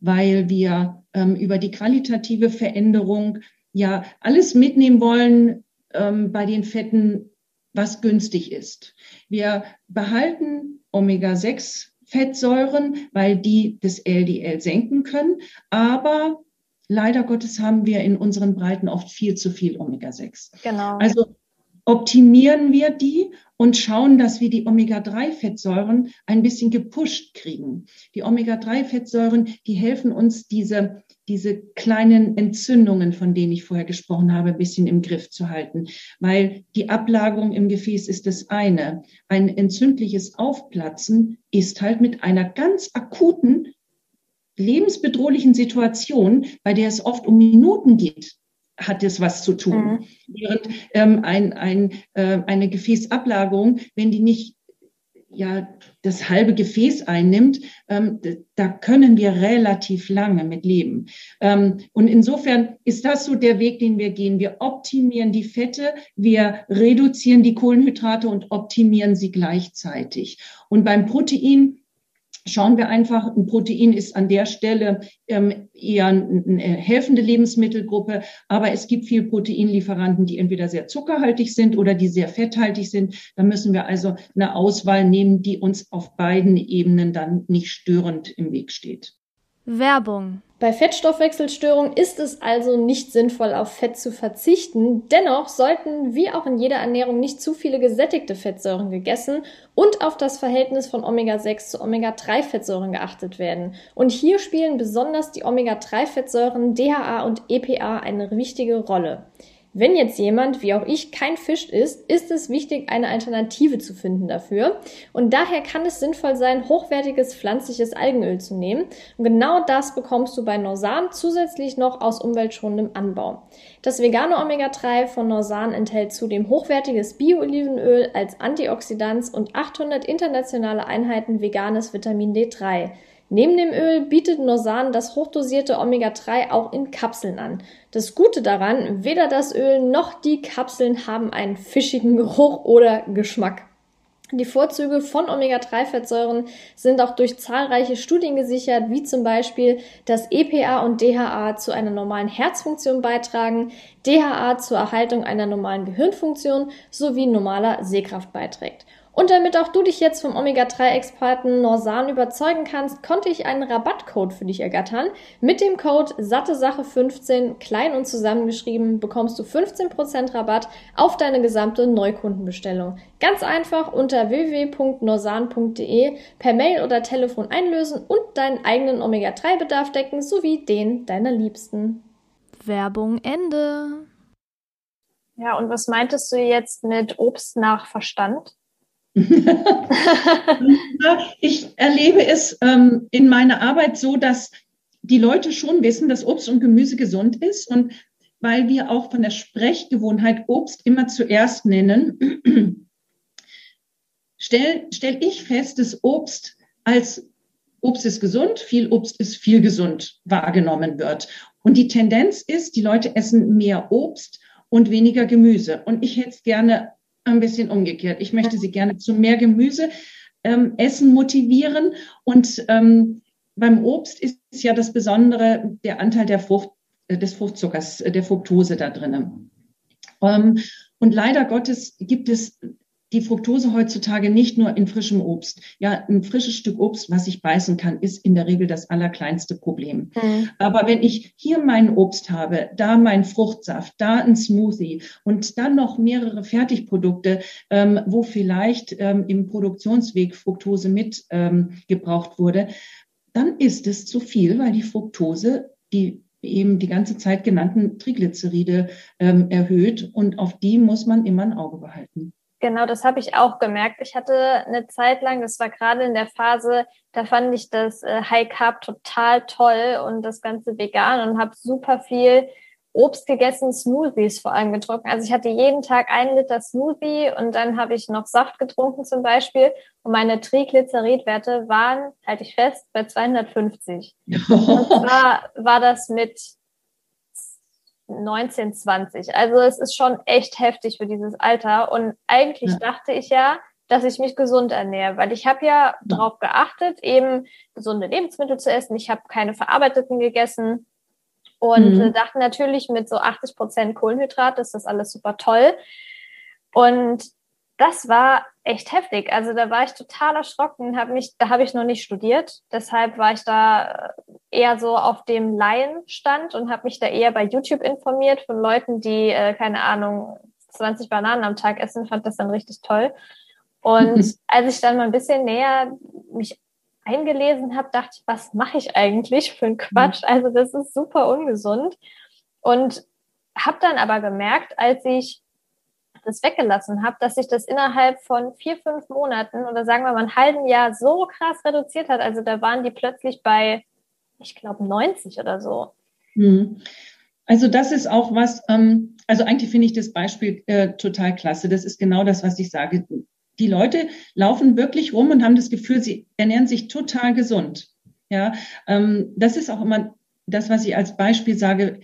weil wir ähm, über die qualitative Veränderung ja alles mitnehmen wollen ähm, bei den Fetten, was günstig ist. Wir behalten Omega-6 Fettsäuren, weil die das LDL senken können. Aber leider Gottes haben wir in unseren Breiten oft viel zu viel Omega-6. Genau. Also optimieren wir die und schauen, dass wir die Omega-3-Fettsäuren ein bisschen gepusht kriegen. Die Omega-3-Fettsäuren, die helfen uns, diese, diese kleinen Entzündungen, von denen ich vorher gesprochen habe, ein bisschen im Griff zu halten. Weil die Ablagerung im Gefäß ist das eine. Ein entzündliches Aufplatzen ist halt mit einer ganz akuten lebensbedrohlichen Situation, bei der es oft um Minuten geht, hat es was zu tun. Mhm. Während ähm, ein, ein, äh, eine Gefäßablagerung, wenn die nicht ja das halbe Gefäß einnimmt, ähm, da können wir relativ lange mit leben. Ähm, und insofern ist das so der Weg, den wir gehen. Wir optimieren die Fette, wir reduzieren die Kohlenhydrate und optimieren sie gleichzeitig. Und beim Protein schauen wir einfach, ein Protein ist an der Stelle ähm, eher eine helfende Lebensmittelgruppe, aber es gibt viel Proteinlieferanten, die entweder sehr zuckerhaltig sind oder die sehr fetthaltig sind. Da müssen wir also eine Auswahl nehmen, die uns auf beiden Ebenen dann nicht störend im Weg steht. Werbung. Bei Fettstoffwechselstörungen ist es also nicht sinnvoll, auf Fett zu verzichten. Dennoch sollten, wie auch in jeder Ernährung, nicht zu viele gesättigte Fettsäuren gegessen und auf das Verhältnis von Omega-6 zu Omega-3-Fettsäuren geachtet werden. Und hier spielen besonders die Omega-3-Fettsäuren DHA und EPA eine wichtige Rolle. Wenn jetzt jemand, wie auch ich, kein Fisch isst, ist es wichtig, eine Alternative zu finden dafür. Und daher kann es sinnvoll sein, hochwertiges pflanzliches Algenöl zu nehmen. Und genau das bekommst du bei Norsan zusätzlich noch aus umweltschonendem Anbau. Das vegane Omega-3 von Norsan enthält zudem hochwertiges Bio-Olivenöl als Antioxidans und 800 internationale Einheiten veganes Vitamin D3. Neben dem Öl bietet Norsan das hochdosierte Omega-3 auch in Kapseln an. Das Gute daran, weder das Öl noch die Kapseln haben einen fischigen Geruch oder Geschmack. Die Vorzüge von Omega-3-Fettsäuren sind auch durch zahlreiche Studien gesichert, wie zum Beispiel, dass EPA und DHA zu einer normalen Herzfunktion beitragen, DHA zur Erhaltung einer normalen Gehirnfunktion sowie normaler Sehkraft beiträgt. Und damit auch du dich jetzt vom Omega-3-Experten Norsan überzeugen kannst, konnte ich einen Rabattcode für dich ergattern. Mit dem Code SatteSache15, klein und zusammengeschrieben, bekommst du 15% Rabatt auf deine gesamte Neukundenbestellung. Ganz einfach unter www.norsan.de per Mail oder Telefon einlösen und deinen eigenen Omega-3-Bedarf decken sowie den deiner Liebsten. Werbung Ende. Ja, und was meintest du jetzt mit Obst nach Verstand? ich erlebe es ähm, in meiner Arbeit so, dass die Leute schon wissen, dass Obst und Gemüse gesund ist und weil wir auch von der Sprechgewohnheit Obst immer zuerst nennen, stelle stell ich fest, dass Obst als Obst ist gesund, viel Obst ist viel gesund wahrgenommen wird. Und die Tendenz ist, die Leute essen mehr Obst und weniger Gemüse. Und ich hätte es gerne ein bisschen umgekehrt. Ich möchte sie gerne zu mehr Gemüse ähm, essen motivieren. Und ähm, beim Obst ist ja das Besondere der Anteil der Frucht, äh, des Fruchtzuckers, äh, der Fructose da drinnen. Ähm, und leider Gottes gibt es die Fructose heutzutage nicht nur in frischem Obst. Ja, ein frisches Stück Obst, was ich beißen kann, ist in der Regel das allerkleinste Problem. Mhm. Aber wenn ich hier mein Obst habe, da mein Fruchtsaft, da ein Smoothie und dann noch mehrere Fertigprodukte, ähm, wo vielleicht ähm, im Produktionsweg Fructose mit ähm, gebraucht wurde, dann ist es zu viel, weil die Fructose die eben die ganze Zeit genannten Triglyceride ähm, erhöht und auf die muss man immer ein Auge behalten. Genau, das habe ich auch gemerkt. Ich hatte eine Zeit lang, das war gerade in der Phase, da fand ich das äh, High Carb total toll und das ganze vegan und habe super viel Obst gegessen, Smoothies vor allem getrunken. Also ich hatte jeden Tag einen Liter Smoothie und dann habe ich noch Saft getrunken zum Beispiel und meine Triglyceridwerte waren, halte ich fest, bei 250. und zwar war das mit 19, 20. Also es ist schon echt heftig für dieses Alter. Und eigentlich ja. dachte ich ja, dass ich mich gesund ernähre, weil ich habe ja, ja darauf geachtet, eben gesunde Lebensmittel zu essen. Ich habe keine verarbeiteten gegessen und mhm. dachte natürlich mit so 80 Prozent Kohlenhydrat ist das alles super toll. Und das war echt heftig. Also da war ich total erschrocken, habe mich, da habe ich noch nicht studiert, deshalb war ich da eher so auf dem Laienstand und habe mich da eher bei YouTube informiert von Leuten, die äh, keine Ahnung 20 Bananen am Tag essen, fand das dann richtig toll. Und als ich dann mal ein bisschen näher mich eingelesen habe, dachte ich, was mache ich eigentlich für einen Quatsch? Also das ist super ungesund. Und habe dann aber gemerkt, als ich das weggelassen habe, dass sich das innerhalb von vier, fünf Monaten oder sagen wir mal ein halben Jahr so krass reduziert hat. Also da waren die plötzlich bei, ich glaube, 90 oder so. Hm. Also das ist auch was, ähm, also eigentlich finde ich das Beispiel äh, total klasse. Das ist genau das, was ich sage. Die Leute laufen wirklich rum und haben das Gefühl, sie ernähren sich total gesund. Ja, ähm, das ist auch immer das, was ich als Beispiel sage.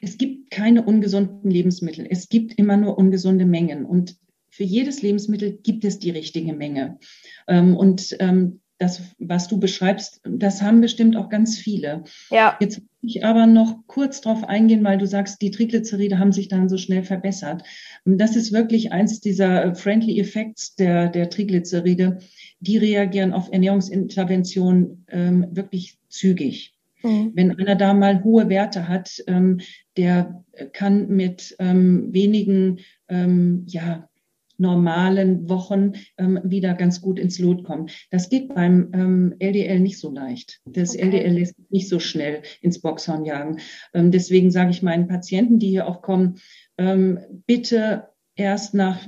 Es gibt keine ungesunden Lebensmittel. Es gibt immer nur ungesunde Mengen. Und für jedes Lebensmittel gibt es die richtige Menge. Ähm, und ähm, das, was du beschreibst, das haben bestimmt auch ganz viele. Ja. Jetzt will ich aber noch kurz darauf eingehen, weil du sagst, die Triglyceride haben sich dann so schnell verbessert. Das ist wirklich eins dieser Friendly Effects der, der Triglyceride. Die reagieren auf Ernährungsintervention ähm, wirklich zügig. Mhm. Wenn einer da mal hohe Werte hat, ähm, der kann mit ähm, wenigen ähm, ja, normalen Wochen ähm, wieder ganz gut ins Lot kommen. Das geht beim ähm, LDL nicht so leicht. Das okay. LDL lässt nicht so schnell ins Boxhorn jagen. Ähm, deswegen sage ich meinen Patienten, die hier auch kommen, ähm, bitte erst nach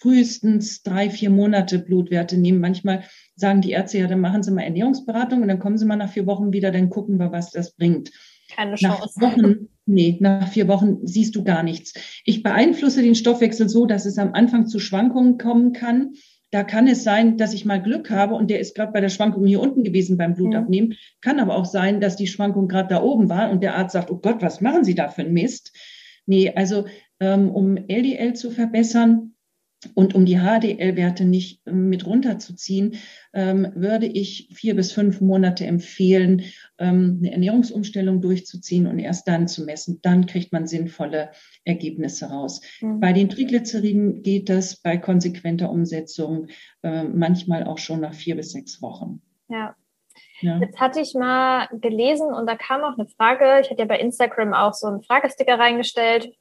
frühestens drei, vier Monate Blutwerte nehmen. Manchmal sagen die Ärzte, ja, dann machen Sie mal Ernährungsberatung und dann kommen Sie mal nach vier Wochen wieder, dann gucken wir, was das bringt. Keine Chance. Nach Wochen, nee, nach vier Wochen siehst du gar nichts. Ich beeinflusse den Stoffwechsel so, dass es am Anfang zu Schwankungen kommen kann. Da kann es sein, dass ich mal Glück habe und der ist gerade bei der Schwankung hier unten gewesen beim Blutabnehmen. Mhm. Kann aber auch sein, dass die Schwankung gerade da oben war und der Arzt sagt, oh Gott, was machen Sie da für ein Mist? Nee, also ähm, um LDL zu verbessern, und um die HDL-Werte nicht ähm, mit runterzuziehen, ähm, würde ich vier bis fünf Monate empfehlen, ähm, eine Ernährungsumstellung durchzuziehen und erst dann zu messen. Dann kriegt man sinnvolle Ergebnisse raus. Mhm. Bei den Triglyceriden geht das bei konsequenter Umsetzung äh, manchmal auch schon nach vier bis sechs Wochen. Ja. Ja. Jetzt hatte ich mal gelesen und da kam auch eine Frage. Ich hatte ja bei Instagram auch so einen Fragesticker reingestellt,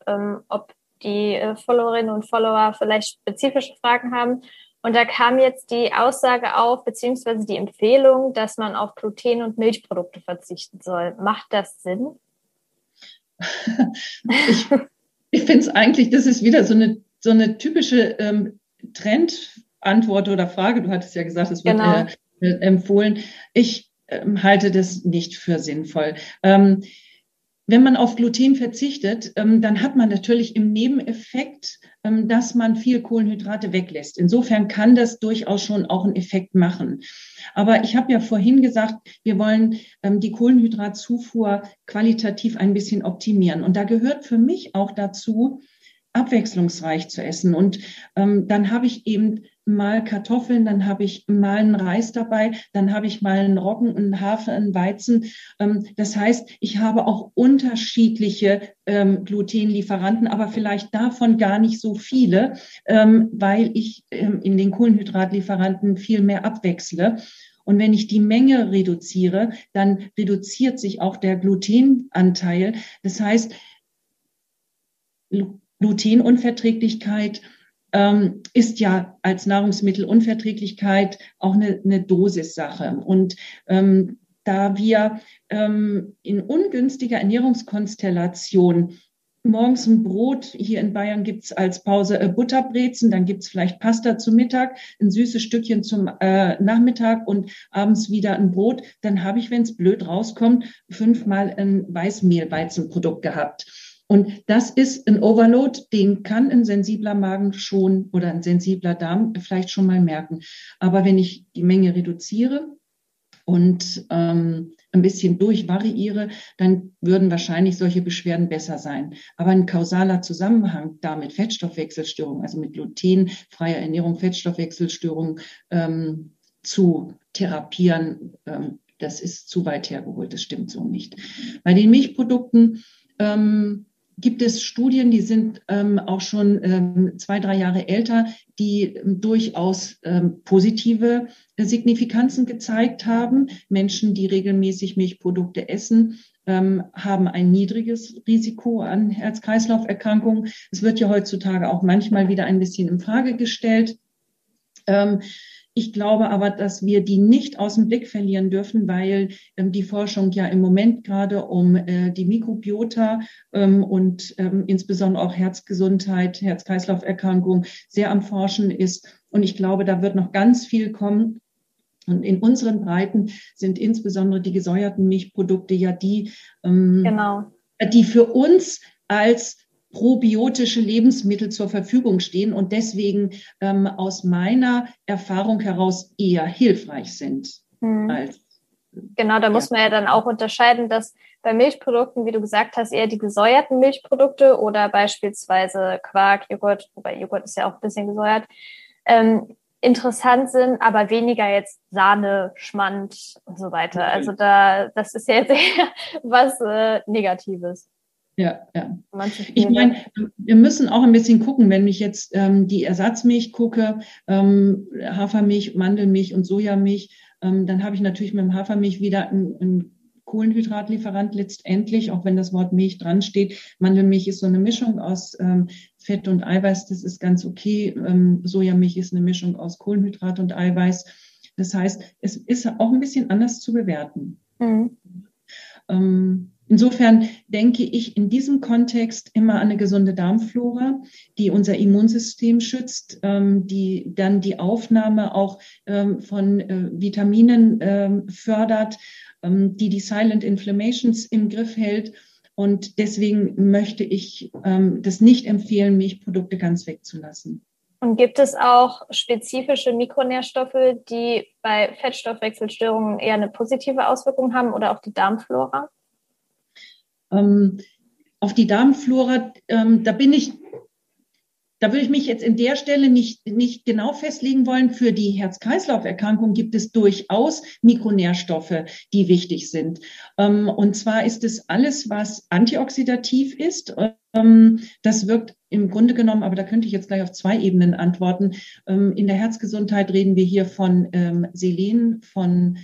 ob die äh, Followerinnen und Follower vielleicht spezifische Fragen haben. Und da kam jetzt die Aussage auf, beziehungsweise die Empfehlung, dass man auf Gluten und Milchprodukte verzichten soll. Macht das Sinn? ich ich finde es eigentlich, das ist wieder so eine, so eine typische ähm, Trendantwort oder Frage. Du hattest ja gesagt, es wird genau. äh, empfohlen. Ich ähm, halte das nicht für sinnvoll. Ähm, wenn man auf Gluten verzichtet, ähm, dann hat man natürlich im Nebeneffekt, ähm, dass man viel Kohlenhydrate weglässt. Insofern kann das durchaus schon auch einen Effekt machen. Aber ich habe ja vorhin gesagt, wir wollen ähm, die Kohlenhydratzufuhr qualitativ ein bisschen optimieren. Und da gehört für mich auch dazu, abwechslungsreich zu essen. Und ähm, dann habe ich eben mal Kartoffeln, dann habe ich mal einen Reis dabei, dann habe ich mal einen Roggen, einen Hafer, einen Weizen. Ähm, das heißt, ich habe auch unterschiedliche ähm, Glutenlieferanten, aber vielleicht davon gar nicht so viele, ähm, weil ich ähm, in den Kohlenhydratlieferanten viel mehr abwechsle. Und wenn ich die Menge reduziere, dann reduziert sich auch der Glutenanteil. Das heißt, Glutenunverträglichkeit ähm, ist ja als Nahrungsmittelunverträglichkeit auch eine, eine Dosissache. Und ähm, da wir ähm, in ungünstiger Ernährungskonstellation morgens ein Brot, hier in Bayern gibt's als Pause äh, Butterbrezen, dann gibt's vielleicht Pasta zum Mittag, ein süßes Stückchen zum äh, Nachmittag und abends wieder ein Brot, dann habe ich, wenn es blöd rauskommt, fünfmal ein Weißmehlweizenprodukt gehabt. Und das ist ein Overload, den kann ein sensibler Magen schon oder ein sensibler Darm vielleicht schon mal merken. Aber wenn ich die Menge reduziere und ähm, ein bisschen durchvariiere, dann würden wahrscheinlich solche Beschwerden besser sein. Aber ein kausaler Zusammenhang damit Fettstoffwechselstörung, also mit glutenfreier Ernährung Fettstoffwechselstörung ähm, zu therapieren, ähm, das ist zu weit hergeholt. Das stimmt so nicht. Bei den Milchprodukten ähm, gibt es Studien, die sind ähm, auch schon ähm, zwei, drei Jahre älter, die ähm, durchaus ähm, positive Signifikanzen gezeigt haben. Menschen, die regelmäßig Milchprodukte essen, ähm, haben ein niedriges Risiko an Herz-Kreislauf-Erkrankungen. Es wird ja heutzutage auch manchmal wieder ein bisschen in Frage gestellt. Ich glaube aber, dass wir die nicht aus dem Blick verlieren dürfen, weil ähm, die Forschung ja im Moment gerade um äh, die Mikrobiota ähm, und ähm, insbesondere auch Herzgesundheit, Herz-Kreislauf-Erkrankung sehr am Forschen ist. Und ich glaube, da wird noch ganz viel kommen. Und in unseren Breiten sind insbesondere die gesäuerten Milchprodukte ja die, ähm, genau. die für uns als probiotische Lebensmittel zur Verfügung stehen und deswegen ähm, aus meiner Erfahrung heraus eher hilfreich sind mhm. als Genau, da ja. muss man ja dann auch unterscheiden, dass bei Milchprodukten, wie du gesagt hast, eher die gesäuerten Milchprodukte oder beispielsweise Quark, Joghurt, wobei Joghurt ist ja auch ein bisschen gesäuert, ähm, interessant sind, aber weniger jetzt Sahne, Schmand und so weiter. Also da, das ist ja jetzt eher was äh, Negatives. Ja, ja. Ich meine, wir müssen auch ein bisschen gucken, wenn ich jetzt ähm, die Ersatzmilch gucke, ähm, Hafermilch, Mandelmilch und Sojamilch, ähm, dann habe ich natürlich mit dem Hafermilch wieder einen Kohlenhydratlieferant letztendlich, auch wenn das Wort Milch dran steht. Mandelmilch ist so eine Mischung aus ähm, Fett und Eiweiß, das ist ganz okay. Ähm, Sojamilch ist eine Mischung aus Kohlenhydrat und Eiweiß. Das heißt, es ist auch ein bisschen anders zu bewerten. Mhm. Ähm, Insofern denke ich in diesem Kontext immer an eine gesunde Darmflora, die unser Immunsystem schützt, ähm, die dann die Aufnahme auch ähm, von äh, Vitaminen ähm, fördert, die die Silent Inflammations im Griff hält. Und deswegen möchte ich das nicht empfehlen, Milchprodukte ganz wegzulassen. Und gibt es auch spezifische Mikronährstoffe, die bei Fettstoffwechselstörungen eher eine positive Auswirkung haben oder auf die Darmflora? Ähm, auf die Darmflora, ähm, da bin ich, da würde ich mich jetzt in der Stelle nicht, nicht genau festlegen wollen. Für die Herz-Kreislauf-Erkrankung gibt es durchaus Mikronährstoffe, die wichtig sind. Ähm, und zwar ist es alles, was antioxidativ ist. Ähm, das wirkt im Grunde genommen, aber da könnte ich jetzt gleich auf zwei Ebenen antworten. Ähm, in der Herzgesundheit reden wir hier von ähm, Selen, von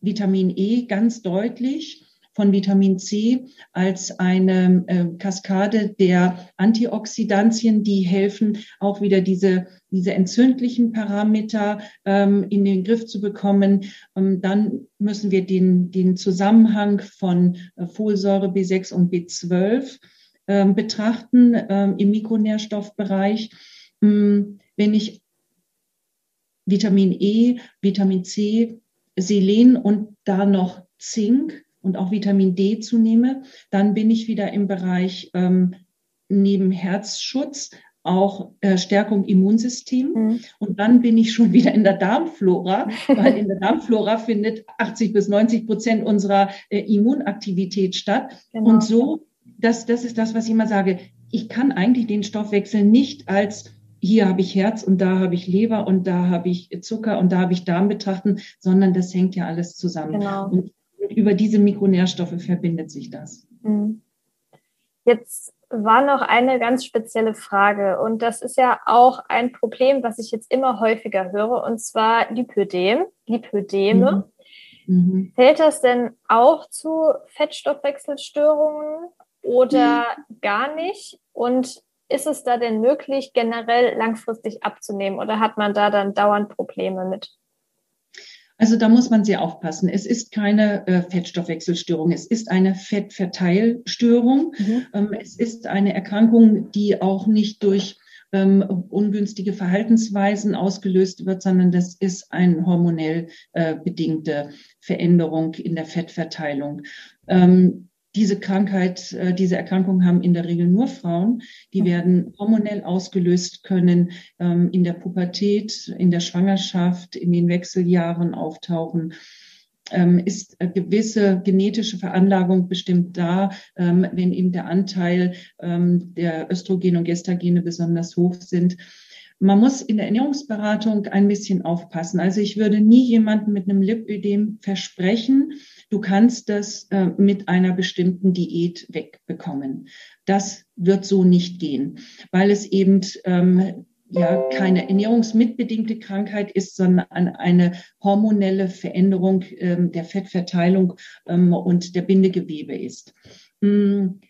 Vitamin E ganz deutlich von Vitamin C als eine äh, Kaskade der Antioxidantien, die helfen, auch wieder diese, diese entzündlichen Parameter ähm, in den Griff zu bekommen. Ähm, dann müssen wir den, den Zusammenhang von äh, Folsäure B6 und B12 ähm, betrachten ähm, im Mikronährstoffbereich. Ähm, wenn ich Vitamin E, Vitamin C, Selen und da noch Zink und auch Vitamin D zunehme, dann bin ich wieder im Bereich ähm, neben Herzschutz auch äh, Stärkung Immunsystem. Mhm. Und dann bin ich schon wieder in der Darmflora, weil in der Darmflora findet 80 bis 90 Prozent unserer äh, Immunaktivität statt. Genau. Und so, das, das ist das, was ich immer sage. Ich kann eigentlich den Stoffwechsel nicht als hier habe ich Herz und da habe ich Leber und da habe ich Zucker und da habe ich Darm betrachten, sondern das hängt ja alles zusammen. Genau. Und über diese Mikronährstoffe verbindet sich das. Mhm. Jetzt war noch eine ganz spezielle Frage und das ist ja auch ein Problem, was ich jetzt immer häufiger höre und zwar Lipödem, Lipödeme. Mhm. Mhm. Fällt das denn auch zu Fettstoffwechselstörungen oder mhm. gar nicht? Und ist es da denn möglich, generell langfristig abzunehmen oder hat man da dann dauernd Probleme mit? Also da muss man sehr aufpassen. Es ist keine äh, Fettstoffwechselstörung, es ist eine Fettverteilstörung. Mhm. Ähm, es ist eine Erkrankung, die auch nicht durch ähm, ungünstige Verhaltensweisen ausgelöst wird, sondern das ist eine hormonell äh, bedingte Veränderung in der Fettverteilung. Ähm, diese Krankheit, äh, diese Erkrankung haben in der Regel nur Frauen. Die mhm. werden hormonell ausgelöst können, ähm, in der Pubertät, in der Schwangerschaft, in den Wechseljahren auftauchen. Ähm, ist eine gewisse genetische Veranlagung bestimmt da, ähm, wenn eben der Anteil der Östrogen und Gestagene besonders hoch sind. Man muss in der Ernährungsberatung ein bisschen aufpassen. Also ich würde nie jemanden mit einem Lipödem versprechen, du kannst das äh, mit einer bestimmten Diät wegbekommen. Das wird so nicht gehen, weil es eben ähm, ja keine ernährungsmitbedingte Krankheit ist, sondern eine hormonelle Veränderung ähm, der Fettverteilung ähm, und der Bindegewebe ist. Hm,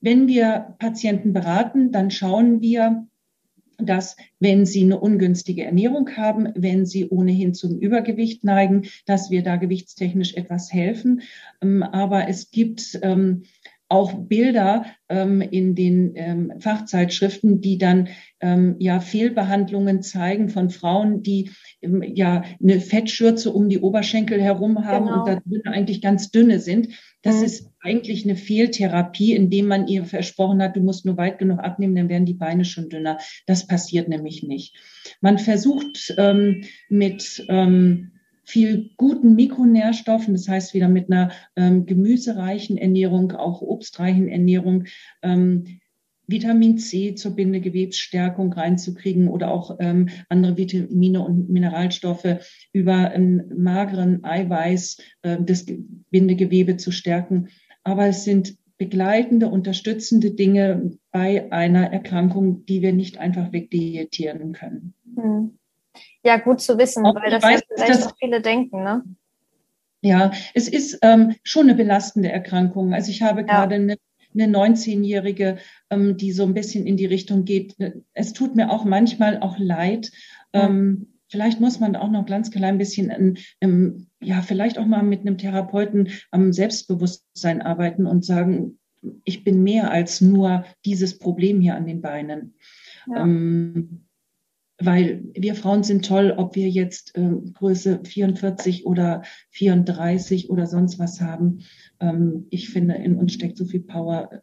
wenn wir Patienten beraten, dann schauen wir, dass wenn sie eine ungünstige Ernährung haben, wenn sie ohnehin zum Übergewicht neigen, dass wir da gewichtstechnisch etwas helfen. Ähm, aber es gibt ähm, auch Bilder ähm, in den ähm, Fachzeitschriften, die dann ähm, ja Fehlbehandlungen zeigen von Frauen, die ähm, ja eine Fettschürze um die Oberschenkel herum haben genau. und da drin eigentlich ganz dünne sind. Das mhm. ist eigentlich eine Fehltherapie, indem man ihr versprochen hat, du musst nur weit genug abnehmen, dann werden die Beine schon dünner. Das passiert nämlich nicht. Man versucht ähm, mit ähm, viel guten Mikronährstoffen, das heißt wieder mit einer ähm, gemüsereichen Ernährung, auch obstreichen Ernährung, ähm, Vitamin C zur Bindegewebsstärkung reinzukriegen oder auch ähm, andere Vitamine und Mineralstoffe über einen mageren Eiweiß äh, das Bindegewebe zu stärken. Aber es sind begleitende, unterstützende Dinge bei einer Erkrankung, die wir nicht einfach wegdietieren können. Hm. Ja, gut zu wissen, auch weil das weiß, vielleicht das, auch viele denken, ne? Ja, es ist ähm, schon eine belastende Erkrankung. Also ich habe ja. gerade eine, eine 19-Jährige, ähm, die so ein bisschen in die Richtung geht. Es tut mir auch manchmal auch leid. Ja. Ähm, vielleicht muss man auch noch ganz klein bisschen, ähm, ja, vielleicht auch mal mit einem Therapeuten am Selbstbewusstsein arbeiten und sagen, ich bin mehr als nur dieses Problem hier an den Beinen. Ja. Ähm, weil wir Frauen sind toll, ob wir jetzt äh, Größe 44 oder 34 oder sonst was haben. Ähm, ich finde, in uns steckt so viel Power.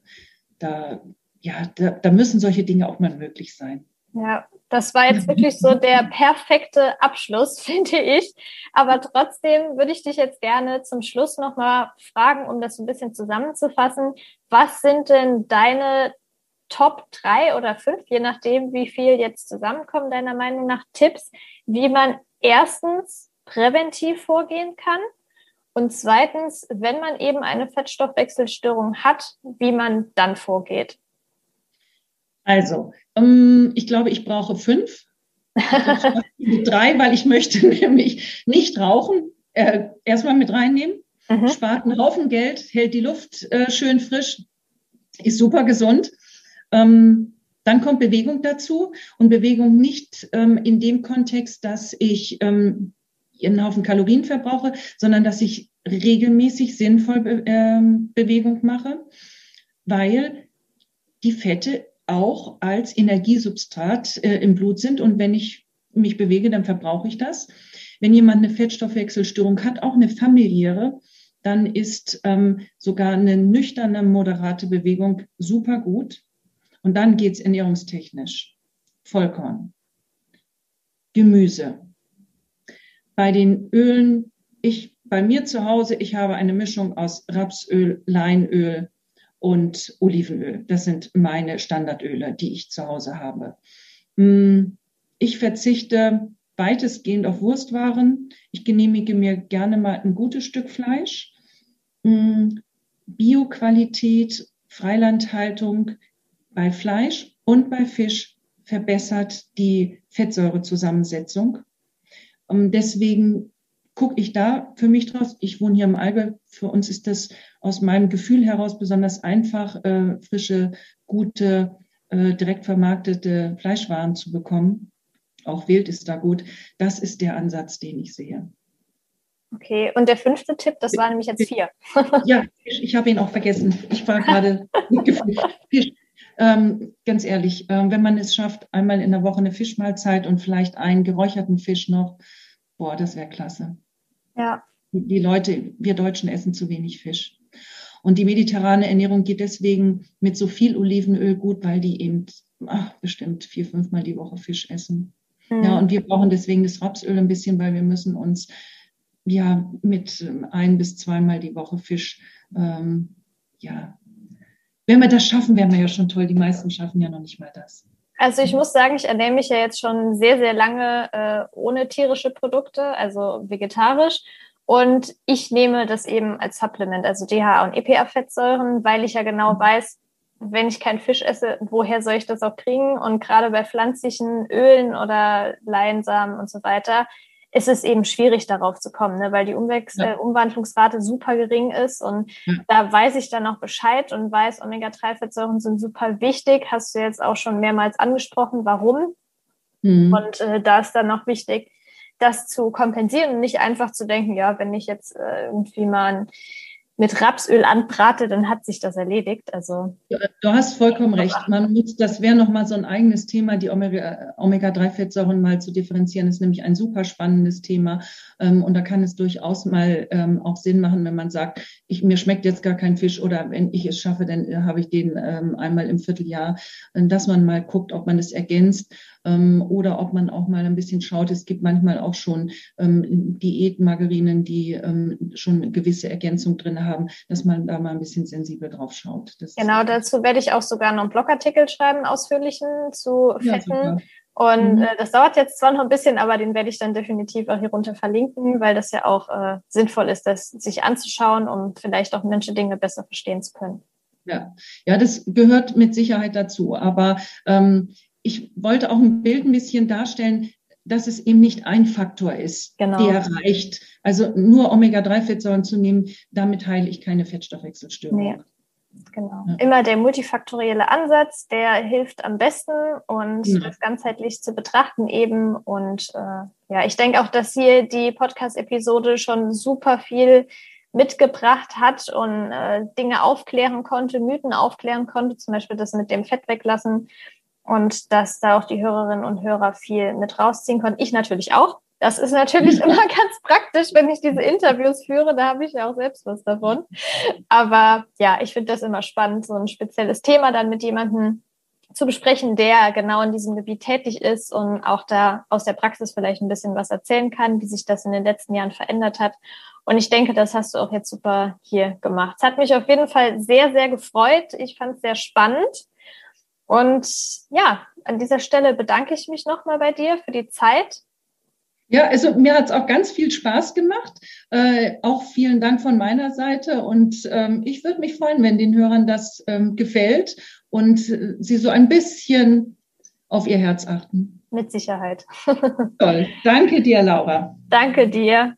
Da, ja, da, da müssen solche Dinge auch mal möglich sein. Ja, das war jetzt wirklich so der perfekte Abschluss, finde ich. Aber trotzdem würde ich dich jetzt gerne zum Schluss nochmal fragen, um das ein bisschen zusammenzufassen. Was sind denn deine Top drei oder fünf, je nachdem, wie viel jetzt zusammenkommen, deiner Meinung nach Tipps, wie man erstens präventiv vorgehen kann und zweitens, wenn man eben eine Fettstoffwechselstörung hat, wie man dann vorgeht? Also, ähm, ich glaube, ich brauche fünf. drei, weil ich möchte nämlich nicht rauchen. Äh, erstmal mit reinnehmen. Mhm. Spart einen Haufen Geld, hält die Luft äh, schön frisch, ist super gesund. Ähm, dann kommt Bewegung dazu und Bewegung nicht ähm, in dem Kontext, dass ich ähm, einen Haufen Kalorien verbrauche, sondern dass ich regelmäßig sinnvoll Be ähm, Bewegung mache, weil die Fette auch als Energiesubstrat äh, im Blut sind und wenn ich mich bewege, dann verbrauche ich das. Wenn jemand eine Fettstoffwechselstörung hat, auch eine familiäre, dann ist ähm, sogar eine nüchterne, moderate Bewegung super gut. Und dann geht es ernährungstechnisch. Vollkorn. Gemüse. Bei den Ölen, ich, bei mir zu Hause, ich habe eine Mischung aus Rapsöl, Leinöl und Olivenöl. Das sind meine Standardöle, die ich zu Hause habe. Hm, ich verzichte weitestgehend auf Wurstwaren. Ich genehmige mir gerne mal ein gutes Stück Fleisch. Hm, Bioqualität, Freilandhaltung bei Fleisch und bei Fisch verbessert die Fettsäurezusammensetzung. Und deswegen gucke ich da für mich draus. Ich wohne hier im Allgäu. Für uns ist das aus meinem Gefühl heraus besonders einfach, äh, frische, gute, äh, direkt vermarktete Fleischwaren zu bekommen. Auch Wild ist da gut. Das ist der Ansatz, den ich sehe. Okay, und der fünfte Tipp, das war nämlich jetzt vier. ja, ich habe ihn auch vergessen. Ich war gerade Fisch. Ähm, ganz ehrlich, äh, wenn man es schafft, einmal in der Woche eine Fischmahlzeit und vielleicht einen geräucherten Fisch noch, boah, das wäre klasse. Ja. Die, die Leute, wir Deutschen essen zu wenig Fisch. Und die mediterrane Ernährung geht deswegen mit so viel Olivenöl gut, weil die eben ach, bestimmt vier, fünfmal die Woche Fisch essen. Mhm. Ja, und wir brauchen deswegen das Rapsöl ein bisschen, weil wir müssen uns ja mit ähm, ein bis zweimal die Woche Fisch ähm, ja wenn wir das schaffen, wären wir ja schon toll. Die meisten schaffen ja noch nicht mal das. Also ich muss sagen, ich ernähre mich ja jetzt schon sehr, sehr lange äh, ohne tierische Produkte, also vegetarisch. Und ich nehme das eben als Supplement, also DHA und EPA-Fettsäuren, weil ich ja genau mhm. weiß, wenn ich keinen Fisch esse, woher soll ich das auch kriegen? Und gerade bei pflanzlichen Ölen oder Leinsamen und so weiter ist es eben schwierig, darauf zu kommen, ne? weil die Umwechs ja. äh, Umwandlungsrate super gering ist. Und ja. da weiß ich dann auch Bescheid und weiß, Omega-3-Fettsäuren sind super wichtig. Hast du jetzt auch schon mehrmals angesprochen, warum. Mhm. Und äh, da ist dann noch wichtig, das zu kompensieren und nicht einfach zu denken, ja, wenn ich jetzt äh, irgendwie mal ein mit Rapsöl anbrate, dann hat sich das erledigt. Also du hast vollkommen recht. Man muss, das wäre noch mal so ein eigenes Thema, die Omega-3-Fettsäuren mal zu differenzieren. Das ist nämlich ein super spannendes Thema. Ähm, und da kann es durchaus mal ähm, auch Sinn machen, wenn man sagt, ich, mir schmeckt jetzt gar kein Fisch oder wenn ich es schaffe, dann äh, habe ich den ähm, einmal im Vierteljahr, dass man mal guckt, ob man es ergänzt oder ob man auch mal ein bisschen schaut. Es gibt manchmal auch schon Diätmargarinen, die schon gewisse Ergänzung drin haben, dass man da mal ein bisschen sensibel drauf schaut. Das genau, dazu werde ich auch sogar noch einen Blogartikel schreiben, ausführlichen zu Fetten. Ja, und mhm. äh, das dauert jetzt zwar noch ein bisschen, aber den werde ich dann definitiv auch hier runter verlinken, weil das ja auch äh, sinnvoll ist, das sich anzuschauen, um vielleicht auch Menschen Dinge besser verstehen zu können. Ja, ja, das gehört mit Sicherheit dazu. Aber ähm, ich wollte auch ein Bild ein bisschen darstellen, dass es eben nicht ein Faktor ist, genau. der reicht. Also nur Omega-3-Fettsäuren zu nehmen, damit heile ich keine Fettstoffwechselstörung. Nee. Genau. Ja. Immer der multifaktorielle Ansatz, der hilft am besten und ja. das ganzheitlich zu betrachten eben. Und äh, ja, ich denke auch, dass hier die Podcast-Episode schon super viel mitgebracht hat und äh, Dinge aufklären konnte, Mythen aufklären konnte, zum Beispiel das mit dem Fett weglassen und dass da auch die Hörerinnen und Hörer viel mit rausziehen konnten. Ich natürlich auch. Das ist natürlich immer ganz praktisch, wenn ich diese Interviews führe. Da habe ich ja auch selbst was davon. Aber ja, ich finde das immer spannend, so ein spezielles Thema dann mit jemandem zu besprechen, der genau in diesem Gebiet tätig ist und auch da aus der Praxis vielleicht ein bisschen was erzählen kann, wie sich das in den letzten Jahren verändert hat. Und ich denke, das hast du auch jetzt super hier gemacht. Es hat mich auf jeden Fall sehr, sehr gefreut. Ich fand es sehr spannend. Und ja, an dieser Stelle bedanke ich mich nochmal bei dir für die Zeit. Ja, also mir hat es auch ganz viel Spaß gemacht. Äh, auch vielen Dank von meiner Seite. Und ähm, ich würde mich freuen, wenn den Hörern das ähm, gefällt und äh, sie so ein bisschen auf ihr Herz achten. Mit Sicherheit. Toll. Danke dir, Laura. Danke dir.